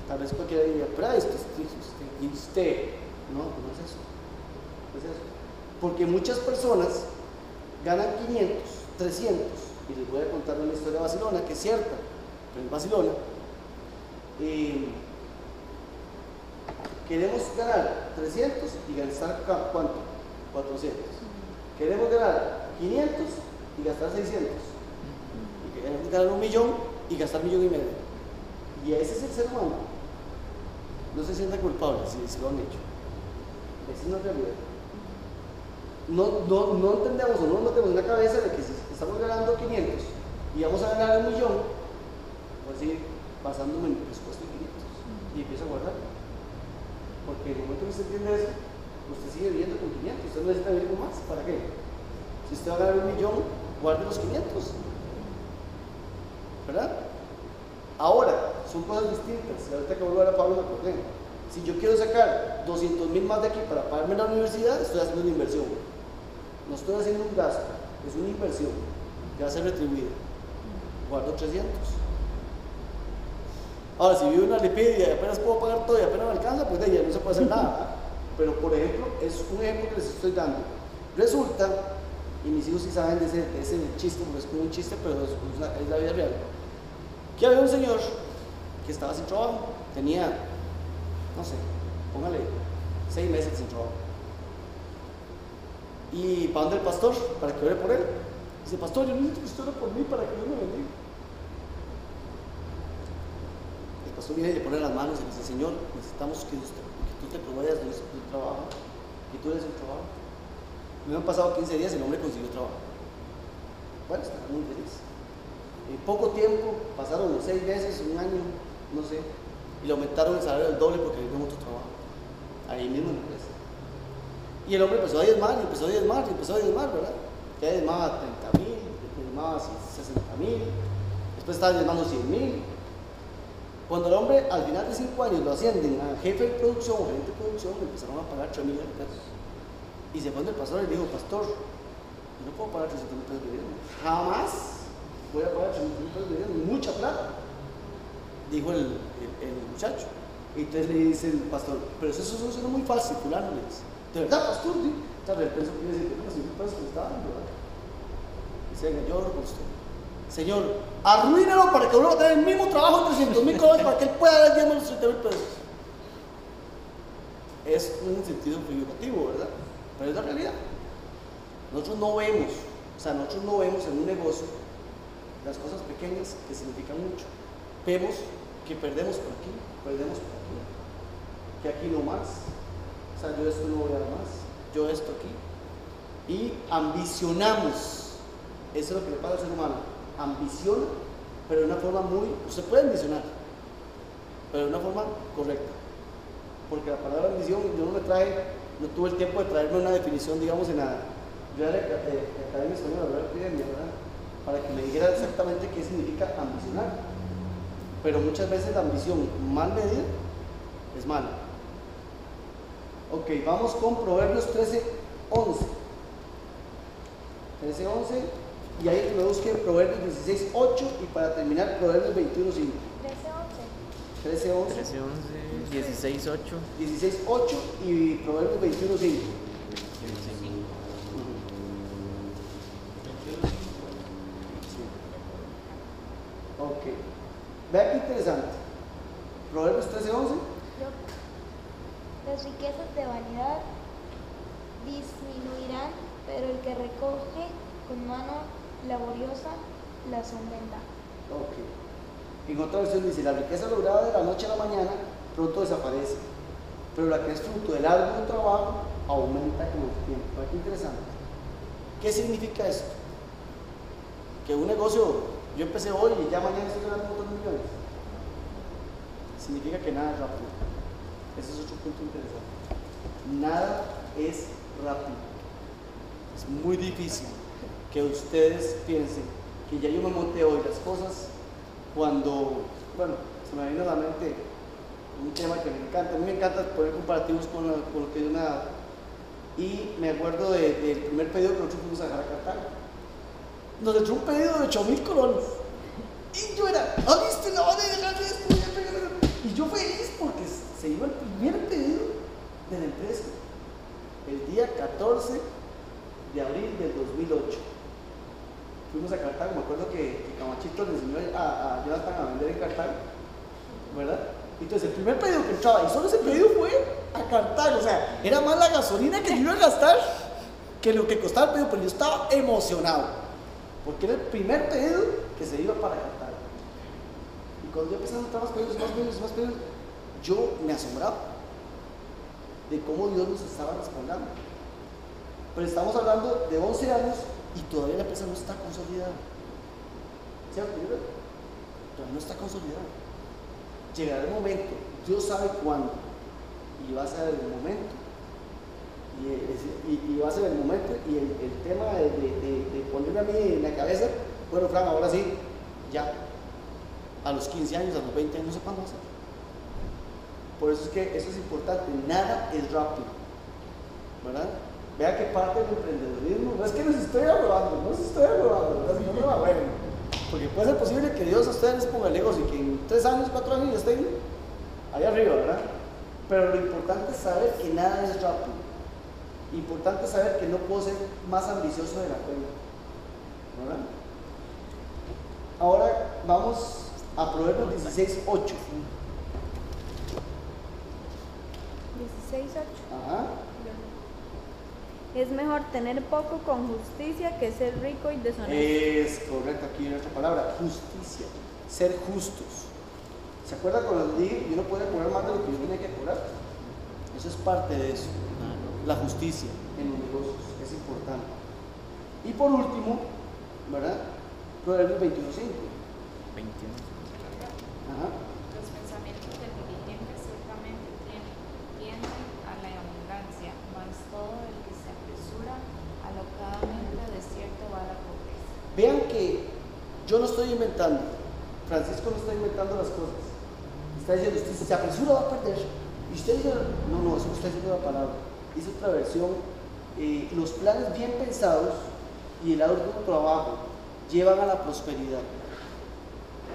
Tal vez cualquiera diría, pero esto es usted, y usted, no, no es eso, no es eso. Porque muchas personas ganan 500, 300, y les voy a contar una historia de Barcelona que es cierta, pero en Barcelona, queremos ganar 300 y gastar cuánto? 400. Queremos ganar 500 y gastar 600. Y queremos ganar un millón y gastar un millón y medio. Y ese es el ser humano. No se sienta culpable si, si lo han hecho. Esa es la realidad. No, no, no entendemos o no nos metemos en la cabeza de que si estamos ganando 500 y vamos a ganar un millón, pues sí, basándome en el presupuesto de 500 y empiezo a guardar. Porque en el momento que usted entiende eso, usted sigue viviendo con 500, usted no necesita vivir con más. ¿Para qué? Si usted va a ganar un millón, guarde los 500. ¿Verdad? Ahora, son cosas distintas. Y ahorita que vuelvo a a Pablo me acordé. Si yo quiero sacar 200 mil más de aquí para pagarme la universidad, estoy haciendo una inversión. No estoy haciendo un gasto, es una inversión que va a ser retribuida. Guardo 300. Ahora, si vivo una lipidia y apenas puedo pagar todo y apenas me alcanza, pues de ahí ya no se puede hacer nada. Pero, por ejemplo, es un ejemplo que les estoy dando. Resulta, y mis hijos sí saben de ese, de ese chiste, porque es un chiste, pero es, es la vida real, que había un señor que estaba sin trabajo, tenía, no sé, póngale, seis meses sin trabajo. Y va donde el pastor para que ore por él. Dice, pastor, yo necesito que usted ore por mí para que Dios me bendiga. El pastor viene y le pone las manos y le dice, Señor, necesitamos que, usted- que tú te proveyas de ese- del trabajo, que tú eres el trabajo. Me han pasado 15 días y el hombre consiguió trabajo. Bueno, está muy feliz. En poco tiempo, pasaron seis meses, un año, no sé, y le aumentaron el salario del doble porque le dieron otro trabajo. Ahí mismo en. Y el hombre empezó a diezmar, y empezó a diezmar, y empezó a diezmar, ¿verdad? Ya diezmaba 30 mil, diezmaba 60 mil, después estaba diezmando 100 mil. Cuando el hombre al final de 5 años lo ascienden a jefe de producción o gerente de producción, le empezaron a pagar 3 millones de pesos. Y se donde el pastor y le dijo, pastor, no puedo pagar 300 mil pesos de diezmo. Jamás voy a pagar 300 mil pesos de diezmo, mucha plata. Dijo el, muchacho. Y entonces le dice el pastor, pero eso, eso suena muy fácil, fulano, le dice. ¿De verdad, pastor? Sí. Entonces él pensó que decir, 100 mil pesos que está dando, ¿verdad? Dice, yo oro por usted. Señor, arruínalo para que vuelva a tener el mismo trabajo de 300 mil dólares para que él pueda dar de los 30 mil pesos. Es un sentido figurativo, ¿verdad? Pero es la realidad. Nosotros no vemos, o sea, nosotros no vemos en un negocio las cosas pequeñas que significan mucho. Vemos que perdemos por aquí, perdemos por aquí, que aquí no más. Yo esto no voy a más, yo esto aquí. Y ambicionamos. Eso es lo que le pasa al ser humano. Ambiciona, pero de una forma muy. Usted puede ambicionar, pero de una forma correcta. Porque la palabra ambición, yo no me traje, no tuve el tiempo de traerme una definición, digamos, en la eh, Academia la ¿verdad? Para que me dijera exactamente qué significa ambicionar. Pero muchas veces la ambición mal medida es mala. Ok, vamos con Proverbios 13, 11. 13, 11. Y ahí que me busquen Proverbios 16, 8. Y para terminar, Proverbios 21, 5. 13, 11. 13, 11, 16, 8. 16, 8 y Proverbios 21, 5. Ok. Vea qué interesante. Proverbios 13, 11. Las riquezas de vanidad disminuirán, pero el que recoge con mano laboriosa las aumenta. Ok. En otra versión dice, la riqueza lograda de la noche a la mañana pronto desaparece, pero la que es fruto del arduo trabajo aumenta con el tiempo. Qué interesante. ¿Qué significa esto? Que un negocio, yo empecé hoy y ya mañana estoy ganando de millones. Significa que nada es rápido. Ese es otro punto interesante. Nada es rápido. Es muy difícil que ustedes piensen que ya yo me monté hoy las cosas cuando, bueno, se me vino a la mente un tema que me encanta. A mí me encanta poner comparativos con, lo que yo dado. Y me acuerdo de- del primer pedido que nosotros fuimos a dejar a Cartago. Nos entró un pedido de 8 mil colones. Y yo era, ¿ah, viste? La van a dejar de esto, se iba el primer pedido de la empresa. El día 14 de abril del 2008. Fuimos a Cartago, me acuerdo que, Camachito le enseñó a, a Jonathan a vender en Cartago, ¿verdad? Entonces el primer pedido que entraba, y solo ese pedido fue a Cartago, o sea, era más la gasolina que yo iba a gastar que lo que costaba el pedido, pero yo estaba emocionado, porque era el primer pedido que se iba para Cartago. Y cuando yo empecé a entrar más pedidos, más pedidos, más pedidos, yo me asombraba de cómo Dios nos estaba respaldando. Pero estamos hablando de 11 años y todavía la empresa no está consolidada. ¿Cierto? Todavía no está consolidada. Llegará el momento, Dios sabe cuándo, y va a ser el momento. Y, va a ser el momento y el, tema de, de- de- de ponerme a mí en la cabeza, bueno, Fran, ahora sí, ya, a los 15 años, a los 20 años, no sé cuándo va a ser. Por eso es que eso es importante, nada es rápido, ¿verdad? Vea que parte del emprendedurismo, no es que les estoy arrobando, no les estoy. Si no me la jueguen. Porque puede ser posible que Dios a ustedes les ponga el negocio y que en 3 años, 4 años ya estén ahí arriba, ¿verdad? Pero lo importante es saber que nada es rápido. Importante saber que no puedo ser más ambicioso de la cuenta, ¿verdad? Ahora vamos a Proverbios 16, 8. 16, 8. Ajá. Es mejor tener poco con justicia que ser rico y deshonesto. Es correcto, aquí viene otra palabra, justicia, ser justos. ¿Se acuerda cuando les dije yo no podía cobrar más de lo que yo tenía que cobrar? Eso es parte de eso, la justicia en los negocios, es importante. Y por último, ¿verdad? Proverbios 21.5. 21. Ajá. Los pensamientos del diligente ciertamente tienen- tienden a la abundancia, mas todo el que se apresura alocadamente de cierto va a la pobreza. Vean que yo no estoy inventando, Francisco no está inventando las cosas. Está diciendo, usted si se apresura va a perder. Y usted dice, no, no, eso está diciendo la palabra. Dice otra versión, eh, los planes bien pensados y el arduo trabajo llevan a la prosperidad.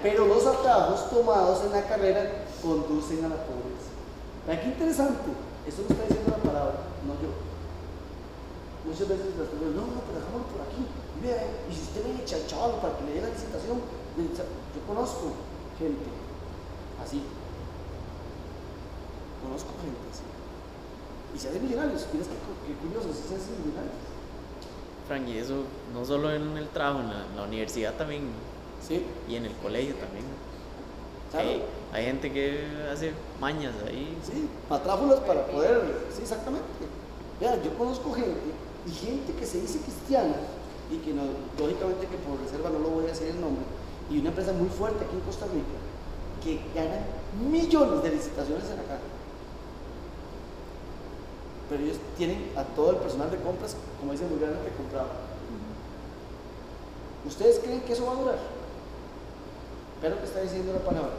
Pero los atajos tomados en la carrera conducen a la pobreza. Qué interesante. Eso lo está diciendo la palabra, no yo. Muchas veces las personas, no, no, pero dejámoslo por aquí. Y vea, y si usted al chaval para que le dé la licitación, yo conozco gente así. Conozco gente así. Y se hacen millonarios. Miras qué, qué curioso, se hacen millonarios. Frank, y eso no solo en el trabajo, en la, en la universidad también Sí, y en el colegio también. Hay, hay gente que hace mañas ahí. Sí, matráfulas para poder. Sí, exactamente. Vean, yo conozco gente y gente que se dice cristiana y que no, lógicamente que por reserva no lo voy a decir el nombre, y una empresa muy fuerte aquí en Costa Rica que gana millones de licitaciones en la caja. Pero ellos tienen a todo el personal de compras, como dicen muy grande, comprado. ¿Ustedes creen que eso va a durar? Pero que está diciendo la palabra.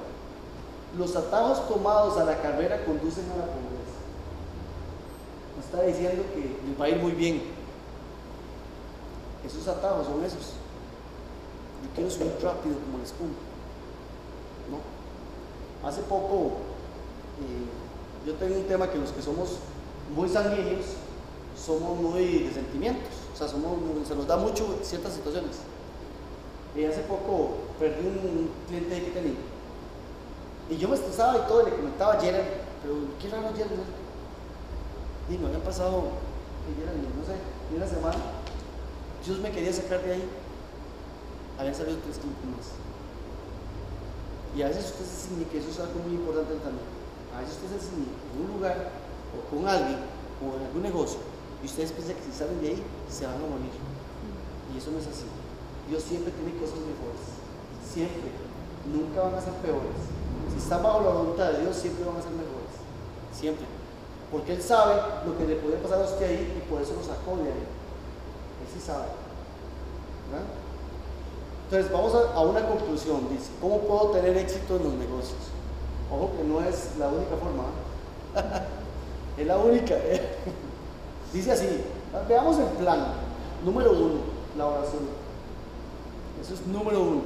Los atajos tomados a la carrera conducen a la pobreza. No está diciendo que les va a ir muy bien. Esos atajos son esos. Yo quiero subir rápido como la espuma. ¿No? Hace poco eh, yo tengo un tema que los que somos muy sanguíneos somos muy de sentimientos. O sea, somos, se nos da mucho ciertas situaciones. Y hace poco perdí un cliente que tenía. Y yo me estresaba y todo, y le comentaba a Gerard, pero qué raro Gerard. Y me habían pasado, Gerard, no sé, ni una semana. Dios me quería sacar de ahí. Habían salido tres más. Y a veces usted se ciñe, que eso es algo muy importante también. A veces usted se ciñe en un lugar, o con alguien, o en algún negocio, y ustedes piensan que si salen de ahí, se van a morir. Y eso no es así. Dios siempre tiene cosas mejores. Siempre. Nunca van a ser peores. Si están bajo la voluntad de Dios, siempre van a ser mejores. Siempre. Porque Él sabe lo que le podía pasar a usted ahí y por eso lo sacó de ahí. Él sabe. Entonces vamos a, una conclusión. Dice, ¿cómo puedo tener éxito en los negocios? Ojo que no es la única forma. ¿ah? es la única. ¿eh? Dice así, veamos el plan. Número uno, la oración. Eso es número uno.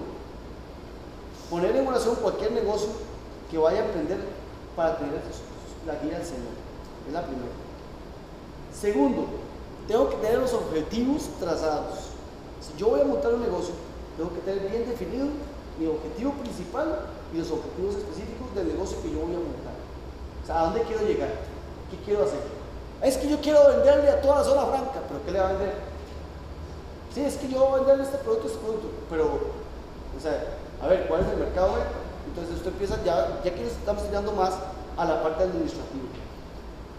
Poner en oración cualquier negocio que vaya a emprender para tener la guía del Señor. Es la primera. Segundo, tengo que tener los objetivos trazados. Si yo voy a montar un negocio, tengo que tener bien definido mi objetivo principal y los objetivos específicos del negocio que yo voy a montar. O sea, ¿a dónde quiero llegar? ¿Qué quiero hacer? Es que yo quiero venderle a toda la zona franca, pero ¿qué le va a vender? Sí, es que yo voy a venderle este producto, este producto, pero, o sea, a ver, ¿cuál es el mercado? Entonces usted empieza, ya, ya que estamos tirando más a la parte administrativa.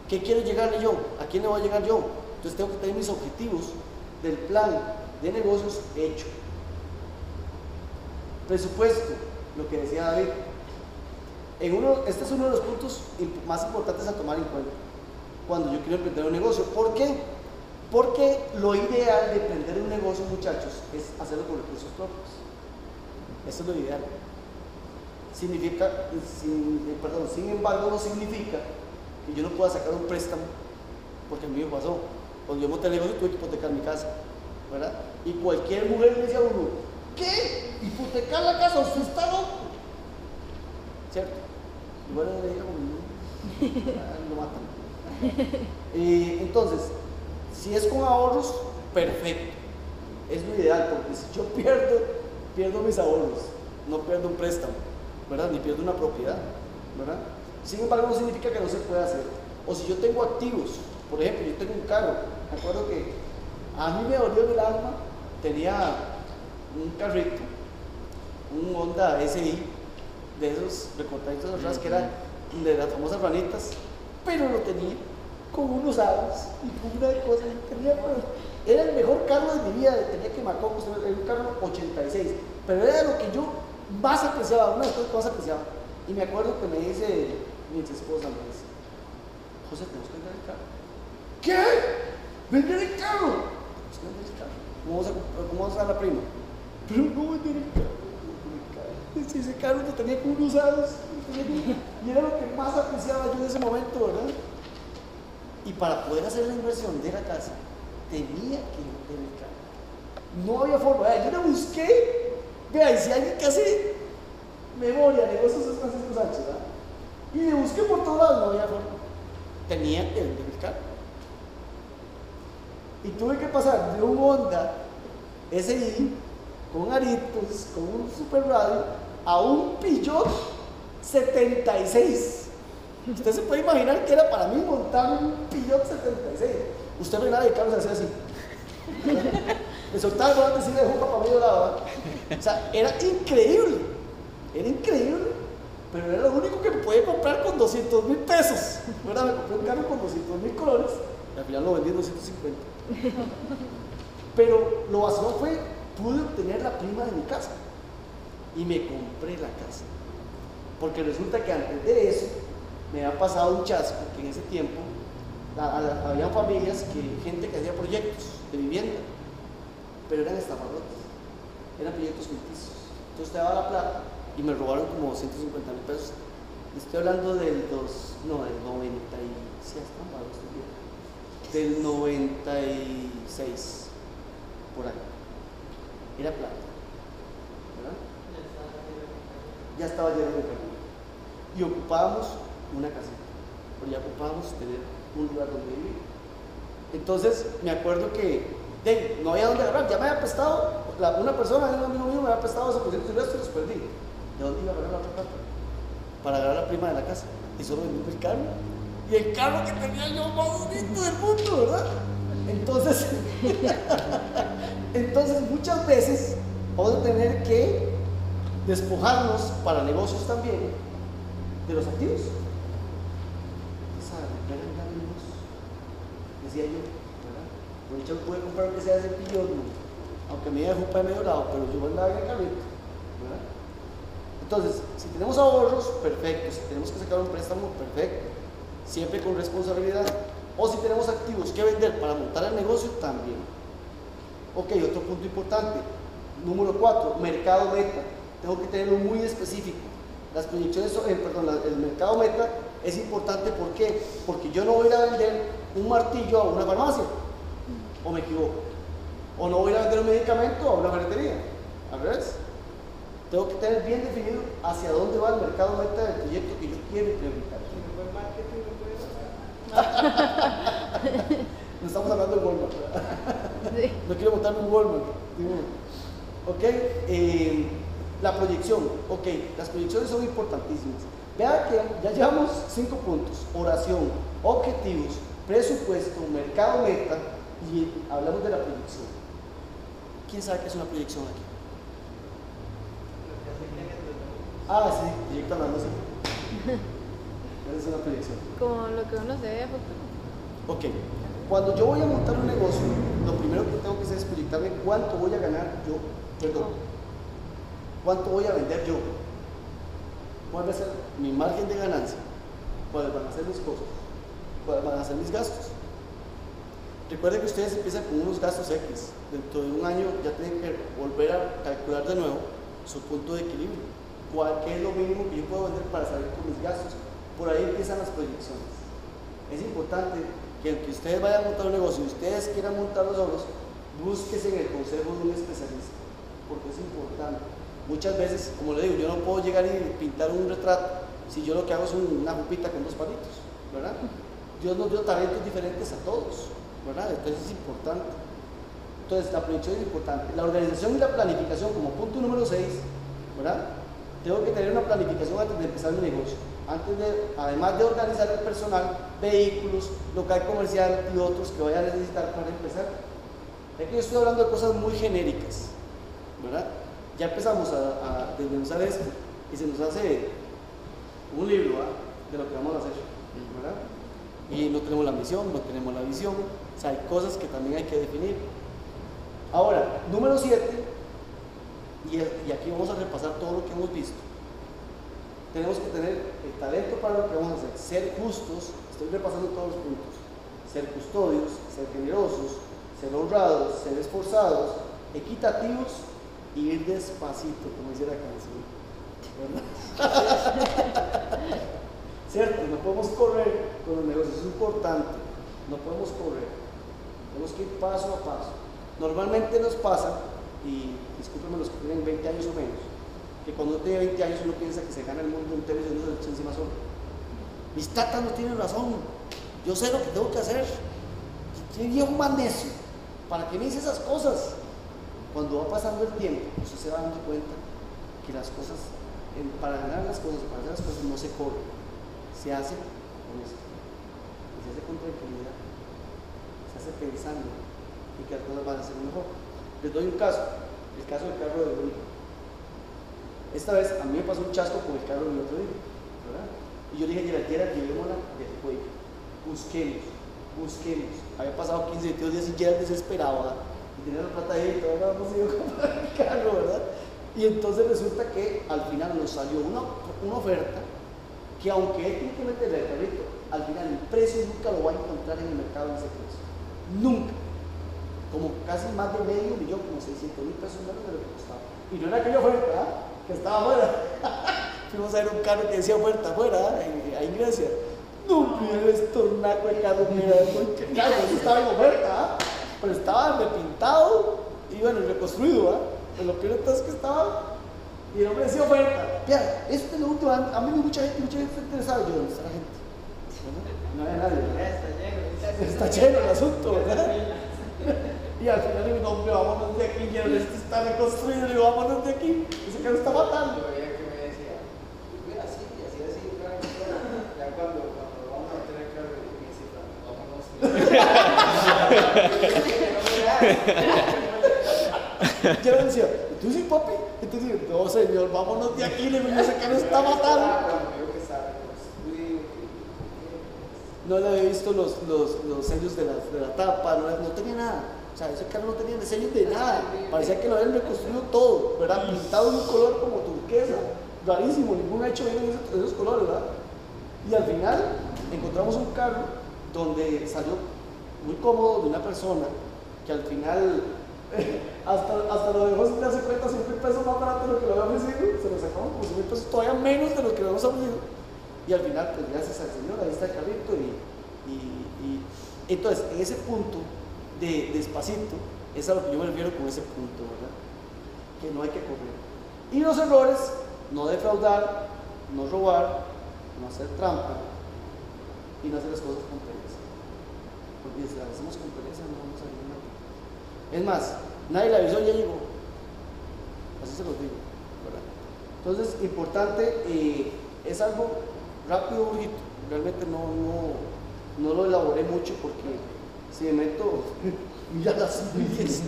¿Qué quiero llegarle yo? ¿A quién le voy a llegar yo? Entonces tengo que tener mis objetivos del plan de negocios hecho. Presupuesto, lo que decía David. Este es uno de los puntos más importantes a tomar en cuenta cuando yo quiero emprender un negocio. ¿Por qué? Porque lo ideal de emprender un negocio, muchachos, es hacerlo con recursos propios. Eso es lo ideal. Significa, sin, perdón, sin embargo, no significa que yo no pueda sacar un préstamo, porque a mí pasó. Cuando yo monté el que hipotecar mi casa, ¿verdad? Y cualquier mujer le decía uno, ¿qué? ¿Hipotecar la casa? ¿Usted está loco? ¿Cierto? Y bueno, le dije, como, "Ah, lo matan. Eh, entonces, si es con ahorros, perfecto. Es lo ideal, porque si yo pierdo, pierdo mis ahorros, no pierdo un préstamo, ¿verdad? Ni pierdo una propiedad, ¿verdad? Sin embargo, no significa que no se pueda hacer. O si yo tengo activos, por ejemplo, yo tengo un carro, Me acuerdo que a mí me dolió el alma. Tenía un carrito, un Honda SI, de esos recortaditos atrás que eran de las famosas ranitas, pero lo tenía con unos aros y con una cosa. Tenía, pues, era el mejor carro de mi vida, tenía que marcar era un carro 86, pero era lo que yo más apreciaba, una de las cosas que más apreciaba. Y me acuerdo que me dice mi ex esposa, me dice, José, tenemos que vender el carro. ¿Qué? ¿Vender el carro? Tenemos que vender el carro. ¿Cómo vamos a, cómo vamos a dar la prima? Pero no vender el carro. Si ese carro lo tenía con unos aros, y era lo que más apreciaba yo en ese momento, ¿verdad? Y para poder hacer la inversión de la casa, tenía que vender el carro. No había forma. Vea, yo la busqué. Vea, y si alguien que hace memoria, negocios es Francisco Sánchez, ¿verdad? Y le busqué por todos lados, no había forma. Tenía que vender el carro. Y tuve que pasar de un Honda SI con aritos, con un super radio, a un Peugeot 76. Usted se puede imaginar que era para mí montar un Peugeot 76. Usted ve nada de carros así así. Me soltaba el volante así de juca para medio lado. ¿verdad? O sea, era increíble. Era increíble. Pero era lo único que me podía comprar con 200 mil pesos. ¿verdad? Me compré un carro con 200 mil colores. Y al final lo vendí en 250. Pero lo básico fue, pude obtener la prima de mi casa. Y me compré la casa. Porque resulta que antes de eso me había pasado un chasco que en ese tiempo había familias, que, gente que hacía proyectos de vivienda, pero eran estafadores, eran proyectos ficticios. Entonces te daba la plata y me robaron como 250 mil pesos. Estoy hablando del dos, no, del 90 y, sí, hasta un vago, estoy bien. Del 96, por ahí. Era plata, ¿verdad? ya estaba lleno de camino. Y ocupábamos una casita, pero ya ocupábamos tener un lugar donde vivir. Entonces, me acuerdo que de, no había dónde agarrar, ya me había prestado, una persona, un amigo mío me había prestado esos 200 y resto y los perdí. ¿De dónde iba a agarrar la otra plata? Para agarrar la prima de la casa. Y solo vendí el carro. Y el carro que tenía yo más bonito del mundo, ¿verdad? Entonces, entonces muchas veces vamos a tener que despojarnos para negocios también de los activos. Decía yo, ¿verdad? Por hecho pude comprar que sea ese pillón, aunque me dejó para medio lado, pero yo andaba en el carrito, ¿verdad? Entonces, si tenemos ahorros, perfecto. Si tenemos que sacar un préstamo, perfecto. Siempre con responsabilidad. O si tenemos activos que vender para montar el negocio, también. Ok, otro punto importante. Número cuatro, mercado meta. Tengo que tenerlo muy específico. Las proyecciones, eh, perdón, el mercado meta es importante. ¿por qué? Porque yo no voy a vender un martillo a una farmacia. ¿O me equivoco? O no voy a a vender un medicamento a una ferretería. Al revés. Tengo que tener bien definido hacia dónde va el mercado meta del proyecto que yo quiero implementar. No estamos hablando de Walmart. No quiero montarme un Walmart. digo. Ok, eh, la proyección. Ok, las proyecciones son importantísimas. Vea que ya llevamos cinco puntos: oración, objetivos, presupuesto, mercado meta y hablamos de la proyección. ¿Quién sabe qué es una proyección aquí? Ah, sí, proyecto hablando así. Esa es una proyección. Como lo que uno se ve a futuro. Ok, cuando yo voy a montar un negocio, lo primero que tengo que hacer es proyectarme cuánto voy a ganar yo, perdón, cuánto voy a vender yo, cuál va a ser mi margen de ganancia, cuáles van a ser mis costos, cuáles van a ser mis gastos. Recuerden que ustedes empiezan con unos gastos X, dentro de un año ya tienen que volver a calcular de nuevo su punto de equilibrio, cuál qué es lo mínimo que yo puedo vender para salir con mis gastos. Por ahí empiezan las proyecciones. Es importante que aunque ustedes vayan a montar un negocio y ustedes quieran montarlo solos, búsquese en el consejo de un especialista, porque es importante. Muchas veces, como le digo, yo no puedo llegar y pintar un retrato si yo lo que hago es un- una jupita con dos palitos, ¿verdad? Dios nos dio talentos diferentes a todos, ¿verdad? Entonces es importante. Entonces la proyección es importante. La organización y la planificación como punto número 6, ¿verdad? Tengo que tener una planificación antes de empezar mi negocio. antes de, además de organizar el personal, vehículos, local comercial y otros que vaya a necesitar para empezar. Que yo estoy hablando de cosas muy genéricas, ¿verdad? Ya empezamos a, a esto y se nos hace un libro de lo que vamos a hacer, ¿verdad? Y no tenemos la misión, no tenemos la visión, o sea, hay cosas que también hay que definir. Ahora, número 7, y, aquí vamos a repasar todo lo que hemos visto. Tenemos que tener el talento para lo que vamos a hacer, ser justos, estoy repasando todos los puntos, ser custodios, ser generosos, ser honrados, ser esforzados, equitativos y ir despacito, como dice la canción. ¿Cierto? No podemos correr con los negocios, es importante. No podemos correr. Tenemos que ir paso a paso. Normalmente nos pasa, y discúlpenme los que tienen 20 años o menos, que cuando uno tiene 20 años uno piensa que se gana el mundo entero y uno se encima solo. Mis tatas no tienen razón. Yo sé lo que tengo que hacer. ¿Quién viejo más necio? ¿Para qué me dice esas cosas? Cuando va pasando el tiempo, usted se va dando cuenta que las cosas, para ganar las cosas, para hacer las cosas no se corre, se hace con esto, se hace con tranquilidad, se hace pensando y que las cosas van a ser mejor. Les doy un caso, el caso del carro de Willy. Esta vez a mí me pasó un chasco con el carro de mi otro hijo, ¿verdad? Y yo le dije, Gerald, llevémosla del cuello, busquemos, busquemos. Había pasado 15, 22 días y Gerald desesperado, ¿verdad? Y tenía la plata ahí y todavía no hemos ido a comprar el carro, ¿verdad? Y entonces resulta que al final nos salió una, una oferta que aunque él tiene que meterle el carrito, al final el precio nunca lo va a encontrar en el mercado en ese precio. Nunca. Como casi más de medio millón, como 600 mil pesos menos de lo que costaba. Y no era aquella oferta, ¿ah? que estaba afuera. Fuimos a ver un carro que decía oferta afuera, en- ahí en Grecia. No, mira el estornaco de carro, mira, claro, eso estaba en oferta, ¿ah? pero estaba repintado y bueno, reconstruido, ¿ah? Pero lo peor de todo es que estaba y el hombre decía oferta. Vea, esto es lo último, a mí mucha gente, mucha gente está interesada. Yo, ¿dónde está la gente? ¿Verdad? No había nadie, ¿verdad? Está lleno. Está lleno el asunto, ¿verdad? Y al final digo, no, hombre, vámonos de aquí, ya esto está reconstruido, digo, vámonos de aquí. Ese carro está matando. Yo veía que me decía, mira, así, y así, así, claro. Ya cuando, cuando vamos a tener claro, me dice, vámonos. Yo le decía, ¿tú sí, papi? Entonces digo, no, señor, vámonos de aquí, le digo, ese carro está matando. No le había visto los, los, los sellos de la, de la tapa, no, no tenía nada. O sea, ese carro no tenía sellos de nada. Parecía que lo habían reconstruido todo, ¿verdad? Pintado en un color como turquesa, rarísimo, ninguno ha hecho bien en esos, esos colores, ¿verdad? Y al final encontramos un carro donde salió muy cómodo de una persona que al final hasta, hasta lo dejó sin darse cuenta 100 mil pesos más barato de lo que lo había ofrecido, se lo sacamos como 100 mil pesos todavía menos de lo que lo habíamos ofrecido. Y al final, pues gracias al Señor, ahí está el carrito. Y- entonces, en ese punto de despacito, es a lo que yo me refiero con ese punto, ¿verdad? Que no hay que correr. Y los errores, no defraudar, no robar, no hacer trampa y no hacer las cosas con pereza. Porque si las hacemos con pereza, no vamos a ir nada. Es más, nadie la avisó, ya llegó. Así se los digo, ¿verdad? Entonces, importante, eh, es algo rápido, bonito. Realmente no, no, no lo elaboré mucho porque si me meto, mira las miles.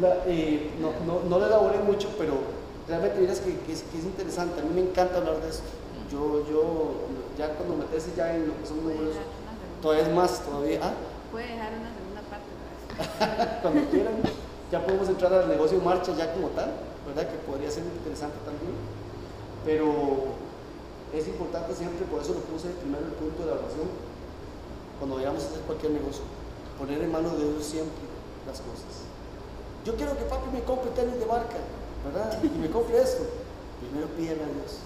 La, eh, no, no, no lo elaboré mucho, pero realmente miras que, que es, que es interesante. A mí me encanta hablar de eso. Yo, yo, ya cuando meterse ya en lo que son números, todavía es más, todavía. ¿ah? Puede dejar una segunda parte. cuando quieran. Ya podemos entrar al negocio en marcha ya como tal, ¿verdad? Que podría ser interesante también. Pero es importante siempre, por eso lo puse primero el punto de la oración, cuando vayamos a hacer cualquier negocio, poner en manos de Dios siempre las cosas. Yo quiero que papi me compre tenis de marca, ¿verdad? Y me compre esto. Primero pídele a Dios.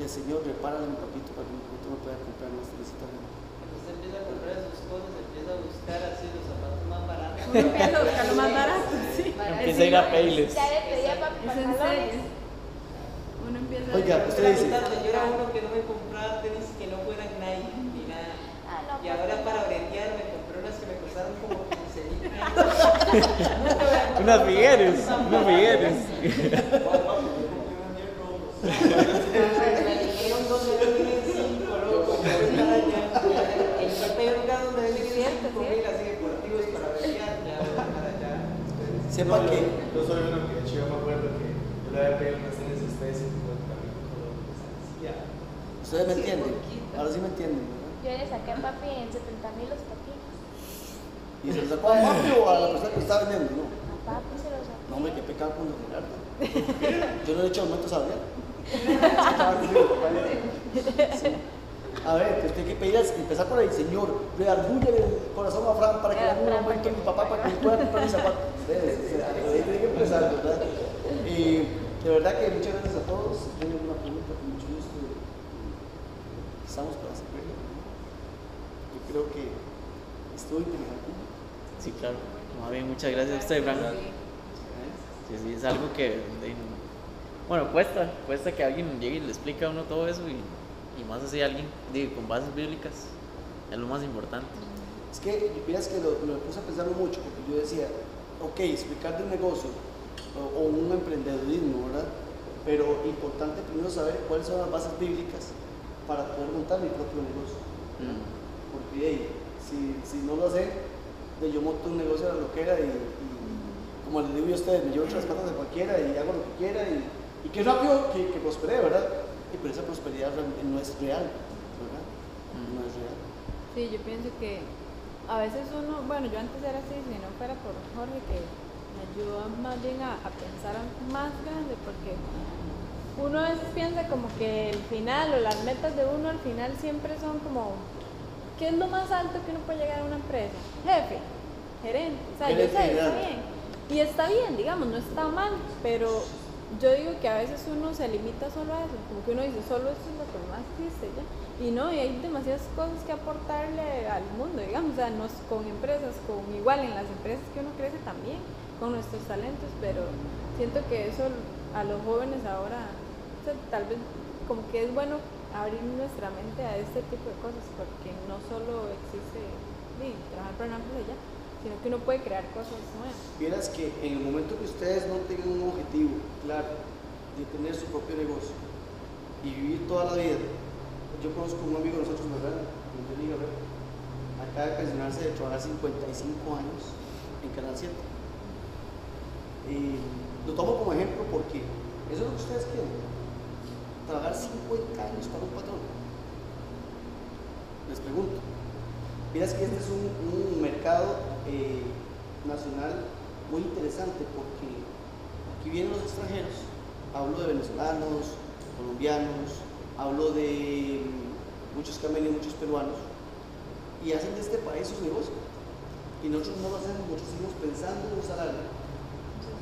Del Señor, repárale mi papito para que mi papito me pueda comprar de marca. Cuando usted empieza a comprar sus cosas, empieza a buscar así los zapatos más baratos. Uno empieza a buscar lo más barato, sí. Empieza a ir a Payless. Ya le pedí a papi Es en pantalones. serio. Uno empieza a Oiga, usted dice- Yo era uno que no me compraba tenis que no fueran Nike y ahora para bretear me compré unas que me costaron como 15 mil Unas migueres, unas migueres. Sepa no, que. Yo soy una que yo me acuerdo que yo le había pedido unas tenis a y también con ¿Ustedes me entienden? Ahora sí me entienden. Yo le saqué a papi en 70 mil los patines. ¿Y se los sacó a papi o a la persona que está vendiendo? No. A papi se los saqué. No, hombre, qué pecado con Gerardo. Yo no le he hecho aumentos a Adrián. Sí. A ver, pues tiene que pedir, empezar por ahí, Señor, reargulle el corazón a Fran para que le haga un aumento a mi papá para que él pueda comprar mis zapatos. Ahí tiene que empezar, ¿verdad? Y de verdad que muchas gracias a todos. Tengo una pregunta con mucho gusto. Estamos para creo que estuvo interesante. Sí, claro. Más bien, muchas gracias a usted, Fran. Sí, sí, es algo que. de- bueno, cuesta, cuesta que alguien llegue y le explique a uno todo eso y, y más así alguien digo, con bases bíblicas. Es lo más importante. Es que, miras que lo, lo puse a pensar mucho, porque yo decía, ok, explicar de un negocio o, o un emprendedurismo, ¿verdad? Pero importante primero saber cuáles son las bases bíblicas para poder montar mi propio negocio. Mm. Hey, si, si no lo sé, yo monto un negocio de lo que era y, y como les digo yo a ustedes, me llevo las patas de cualquiera y hago lo que quiera y, y rápido que, que prospere, ¿verdad? Y pero esa prosperidad no es real, ¿verdad? No es real. Sí, yo pienso que a veces uno, bueno, yo antes era así, si no fuera por Jorge, que me ayudó más bien a, a pensar más grande, porque uno a veces piensa como que el final o las metas de uno al final siempre son como, ¿qué es lo más alto que uno puede llegar a una empresa? Jefe, gerente, o sea, yo sé, está bien. Y está bien, digamos, no está mal, pero yo digo que a veces uno se limita solo a eso, como que uno dice, solo esto es lo que más existe ya. Y no, y hay demasiadas cosas que aportarle al mundo, digamos, o sea, no es con empresas, con igual en las empresas que uno crece también, con nuestros talentos, pero siento que eso a los jóvenes ahora, o sea, tal vez como que es bueno abrir nuestra mente a este tipo de cosas, porque no solo existe sí, trabajar para empresa ya, sino que uno puede crear cosas nuevas. Vieras que en el momento que ustedes no tengan un objetivo claro de tener su propio negocio y vivir toda la vida, yo conozco un amigo de nosotros, ¿verdad? Yo acaba de pensionarse de trabajar 55 años en Canal 7. Y lo tomo como ejemplo porque eso es lo que ustedes quieren. Trabajar 50 años para un patrón. Les pregunto, Miras que este es un, mercado eh, nacional muy interesante porque aquí vienen los extranjeros. Hablo de venezolanos, colombianos, hablo de mm, muchos venido, muchos peruanos, y hacen de este país sus negocios. Y nosotros no lo hacemos, nosotros seguimos pensando en un salario.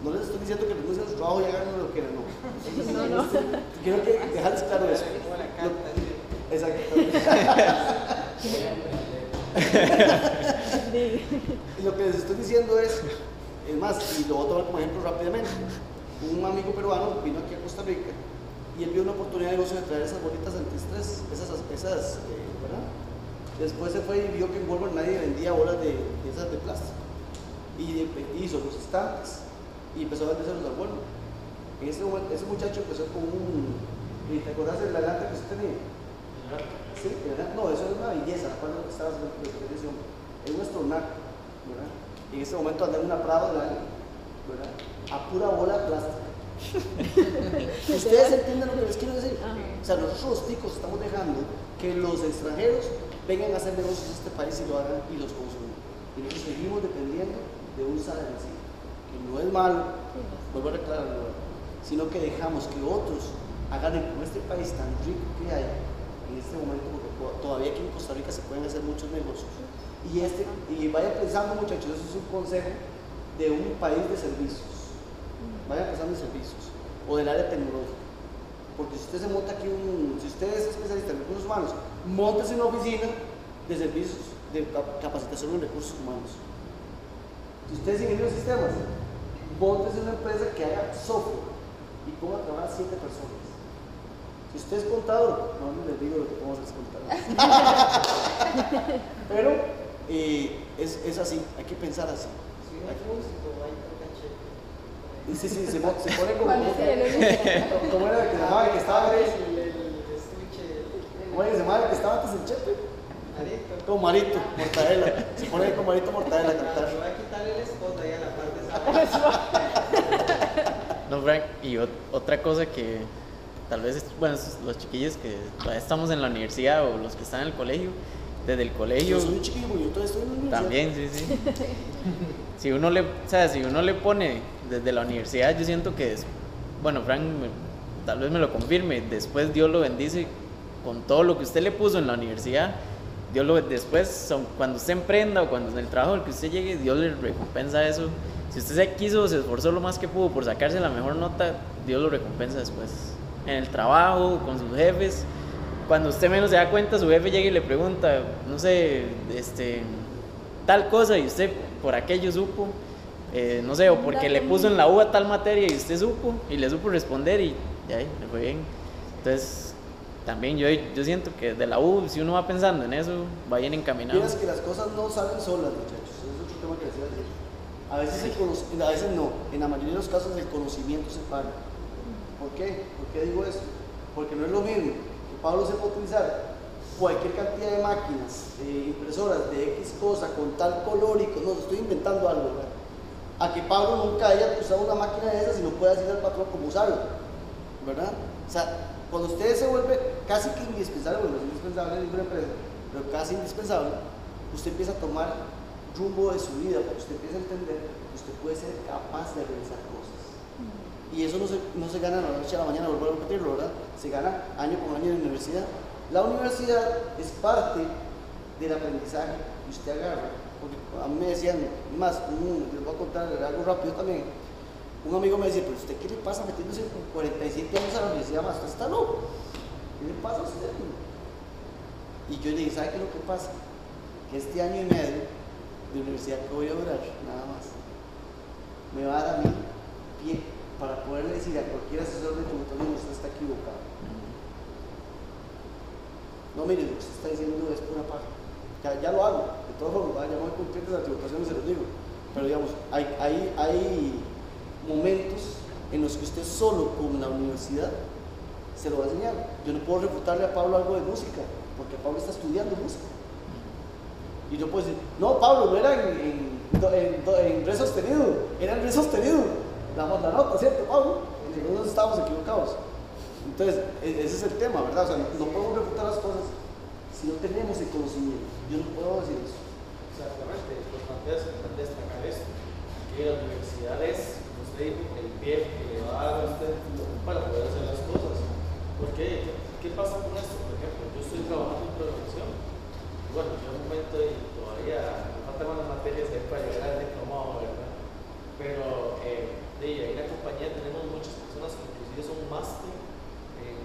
No les estoy diciendo que renuncien a su trabajo y hagan lo que quieran, no. No, no. Quiero que dejarles claro eso. La Lo- carta, sí. Exacto. Y lo que les estoy diciendo es, es más, y lo voy a tomar como ejemplo rápidamente. Un amigo peruano vino aquí a Costa Rica y él vio una oportunidad de negocio de traer esas bolitas antiestrés, esas, esas eh, ¿verdad? Después se fue y vio que en Walmart nadie vendía bolas de, de esas de plástico. Y hizo los estantes y empezó a vendérselos al. En ese momento, ese muchacho empezó con un. ¿y ¿Te acordás del delante que usted tenía? Sí, ¿verdad? No, eso es una belleza, la cual no estaba haciendo la televisión. Es un estornaco, ¿verdad? Y en este momento anda en una Prado la- ¿verdad? A pura bola plástica. Ustedes entienden lo que les quiero decir. Ajá. O sea, nosotros los ticos estamos dejando que los extranjeros vengan a hacer negocios en este país y lo hagan y los consuman. Y nosotros seguimos dependiendo de un salario, que no es malo, vuelvo a aclararlo, sino que dejamos que otros hagan con este país tan rico que hay en este momento, porque to- todavía aquí en Costa Rica se pueden hacer muchos negocios. Y, este, y vayan pensando, muchachos, eso es un consejo de un país de servicios. Vayan pensando en servicios o del área tecnológica. Porque si usted se monta aquí un, si usted es especialista en recursos humanos, montese una oficina de servicios, de cap- capacitación en recursos humanos. Si usted es ingeniero de sistemas, montese una empresa que haga software y ponga a trabajar siete personas. Si usted es contador, no no les digo lo que podemos hacer contador. Pero eh, es, es así, hay que pensar así. Es. Y Sí, sí, se, se pone como. ¿Cuál es el? ¿Cómo era el que se llamaba el que estaba el, antes? el, el estuche. ¿Cómo era el que se llamaba el que estaba antes en Chepe? Marito. Con Marito, Mortadela. Se pone con Marito Mortadela a Le cantar. voy a quitarle el escote ahí a la parte. No, Frank, y ot- otra cosa que tal vez, bueno, los chiquillos que todavía estamos en la universidad o los que están en el colegio, desde el colegio Yo soy un chiquillo, yo todavía estoy en la universidad. también, sí, sí. Si uno le, o sea, si uno le pone desde la universidad, yo siento que, es, bueno, Frank me- tal vez me lo confirme, después Dios lo bendice con todo lo que usted le puso en la universidad. Dios lo después, son- cuando usted emprenda o cuando en el trabajo al que usted llegue, Dios le recompensa eso. Si usted se quiso, se esforzó lo más que pudo por sacarse la mejor nota, Dios lo recompensa después. En el trabajo, con sus jefes. Cuando usted menos se da cuenta, su jefe llega y le pregunta, no sé, este, tal cosa y usted por aquello supo, eh, no sé, o porque le puso en la uva tal materia y usted supo y le supo responder y ya, le fue bien. Entonces, también yo, yo siento que de la U, si uno va pensando en eso, va bien encaminado. Vieras que las cosas no salen solas, muchachos. Ese es otro tema que decía ayer. A veces, el a veces no. En la mayoría de los casos el conocimiento se paga. ¿Por qué? ¿Por qué digo esto? Porque no es lo mismo que Pablo sepa utilizar cualquier cantidad de máquinas, impresoras de X cosa, con tal color y con... No, estoy inventando algo, ¿verdad? A que Pablo nunca haya usado una máquina de esas y no pueda decirle al patrón cómo usarla, ¿verdad? O sea, cuando usted se vuelve casi que indispensable, bueno, no es indispensable en ninguna empresa, pero casi indispensable, usted empieza a tomar rumbo de su vida, porque usted empieza a entender que usted puede ser capaz de realizar cosas. Y eso no se, no se gana de la noche a la mañana, vuelvo a repetirlo, ¿verdad? Se gana año con año en la universidad. La universidad es parte del aprendizaje que usted agarra. Porque a mí me decían, más, un- les voy a contar algo rápido también. Un amigo me decía, pero usted qué le pasa metiéndose con 47 años a la universidad más? Usted está loco. ¿Qué le pasa a usted? Y yo le dije, ¿sabe qué es lo que pasa? Que este año y medio de universidad que voy a durar, nada más, me va a dar a mí pie para poderle decir a cualquier asesor de tributación, usted está equivocado. No, mire, lo que usted está diciendo es pura paja. Ya, ya lo hago, de todas formas, ya no me cumplir de la se los digo. Pero digamos, hay, hay, hay momentos en los que usted solo con la universidad se lo va a enseñar. Yo no puedo refutarle a Pablo algo de música, porque Pablo está estudiando música. Y yo puedo decir, no, Pablo, no era en, en, re sostenido, era en re sostenido. Damos la nota, ¿cierto, Pablo? Y nosotros estábamos equivocados. Entonces, e- ese es el tema, ¿verdad? O sea, no podemos refutar las cosas si no tenemos el conocimiento. Yo no puedo decir eso. Exactamente, lo planteas es destacar esto, que la universidad es, como usted dijo, el pie que le va a dar a usted para poder hacer las cosas. ¿Por qué? ¿Qué, qué pasa con esto? Por ejemplo, yo estoy trabajando en programación. Bueno, yo en un momento y todavía me faltan unas materias para llegar al diplomado, ¿verdad? Pero eh, en la compañía tenemos muchas personas que inclusive son máster en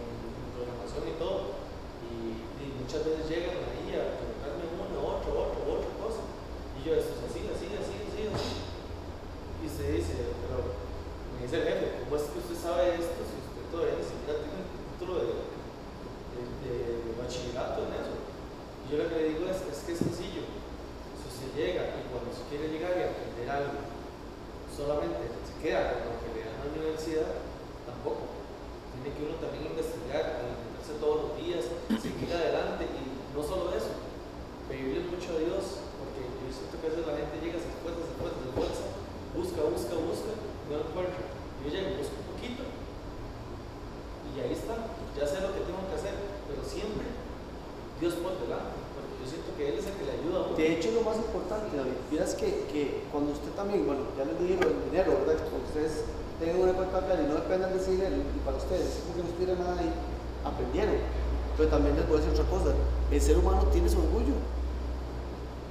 programación y todo. Y, muchas veces llegan ahí a preguntarme una, otra, otra, otra cosa. Y yo, esto es así, así, así, así, así. Y usted dice, pero me dice el jefe, ¿cómo es que usted sabe esto si usted todavía ni siquiera tiene un título de, de bachillerato en eso? Yo lo que le digo es, es que es sencillo. Si usted llega y cuando se quiere llegar y aprender algo, solamente se queda con lo que le dan a la universidad, tampoco. Tiene que uno también investigar, alimentarse todos los días, seguir adelante y no solo eso, pedirle mucho a Dios, porque yo siento que a veces la gente llega, se esfuerza, se esfuerza, se esfuerza, busca, busca, busca, y no encuentra. Yo llego, busco un poquito y ahí está, ya sé lo que tengo que hacer, pero siempre Dios por delante, porque yo siento que Él es el que le ayuda. De hecho, lo más importante, David, vieras que, que cuando usted también, bueno, ya les dije del dinero, ¿verdad? Cuando ustedes tengan una cuenta bancaria y no dependan de ese dinero, y para ustedes, es porque no estuviera nada ahí, aprendieron. Pero también les voy a decir otra cosa, el ser humano tiene su orgullo.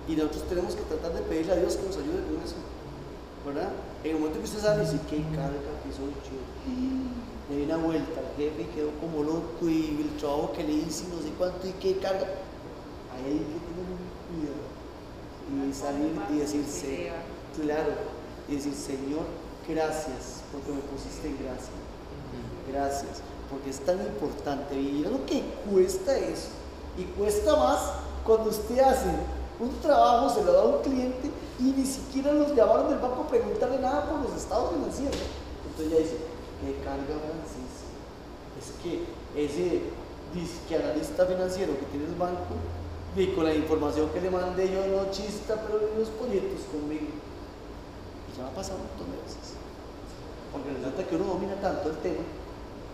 Y nosotros tenemos que tratar de pedirle a Dios que nos ayude con eso. ¿Verdad? En el momento que usted sabe, dice, qué carga que soy yo. Me di una vuelta al jefe quedó como loco y el trabajo que le hice y no sé cuánto y qué carga. Ahí hay que tener un cuidado y salir y decirse, claro, y decir, Señor, gracias porque me pusiste en gracia. Gracias, porque es tan importante. Y mira lo que cuesta eso. Y cuesta más cuando usted hace un trabajo, se lo da a un cliente y ni siquiera los llamaron del banco a preguntarle nada por los estados financieros. Entonces ya dice, qué carga Francis. Es que ese disque analista financiero que tiene el banco Y con la información que le mandé yo, no chista, pero unos pollitos conmigo. Y ya me ha pasado un montón de veces. Porque resulta que uno domina tanto el tema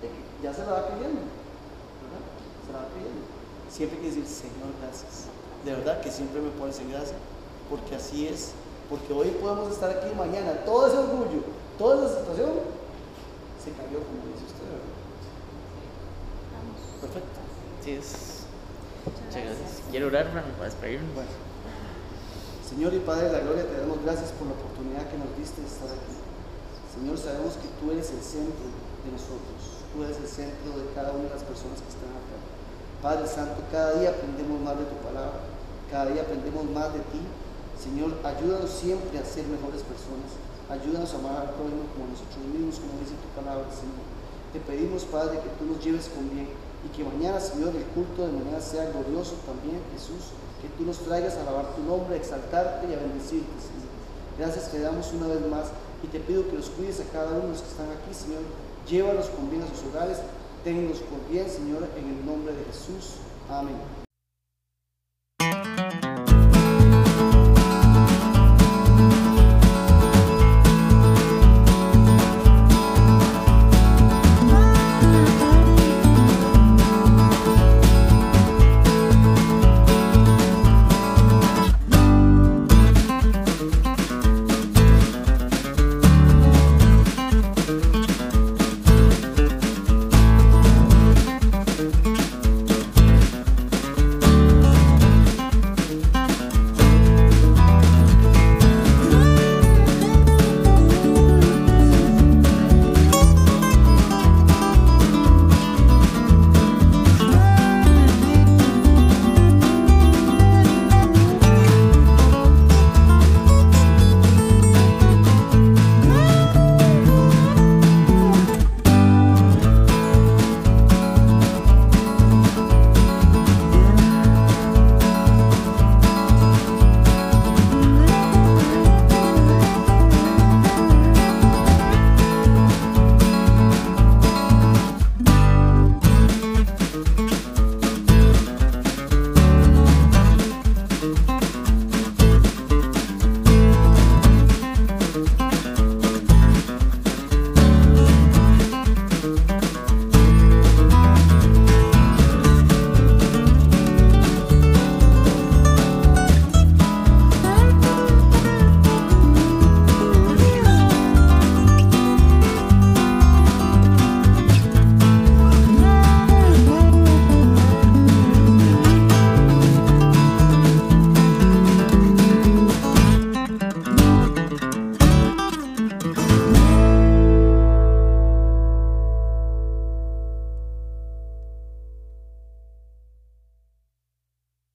de que ya se la va creyendo. Se la va creyendo. Siempre hay que decir, Señor, gracias. De verdad que siempre me pones en gracia. Porque así es. Porque hoy podemos estar aquí mañana. Todo ese orgullo, toda esa situación se cambió, como dice usted, ¿verdad? Perfecto. Sí, es. Muchas gracias. Quiero orar, para despedirnos. Bueno, Señor y Padre de la Gloria, te damos gracias por la oportunidad que nos diste de estar aquí. Señor, sabemos que tú eres el centro de nosotros, tú eres el centro de cada una de las personas que están acá. Padre Santo, cada día aprendemos más de tu palabra, cada día aprendemos más de ti. Señor, ayúdanos siempre a ser mejores personas, ayúdanos a amar al prójimo como nosotros mismos, como dice tu palabra, Señor. Te pedimos, Padre, que tú nos lleves con bien y que mañana, Señor, el culto de mañana sea glorioso también, Jesús, que tú nos traigas a alabar tu nombre, a exaltarte y a bendecirte, Señor. Gracias te damos una vez más y te pido que los cuides a cada uno de los que están aquí, Señor. Llévalos con bien a sus hogares, ténlos por bien, Señor, en el nombre de Jesús. Amén.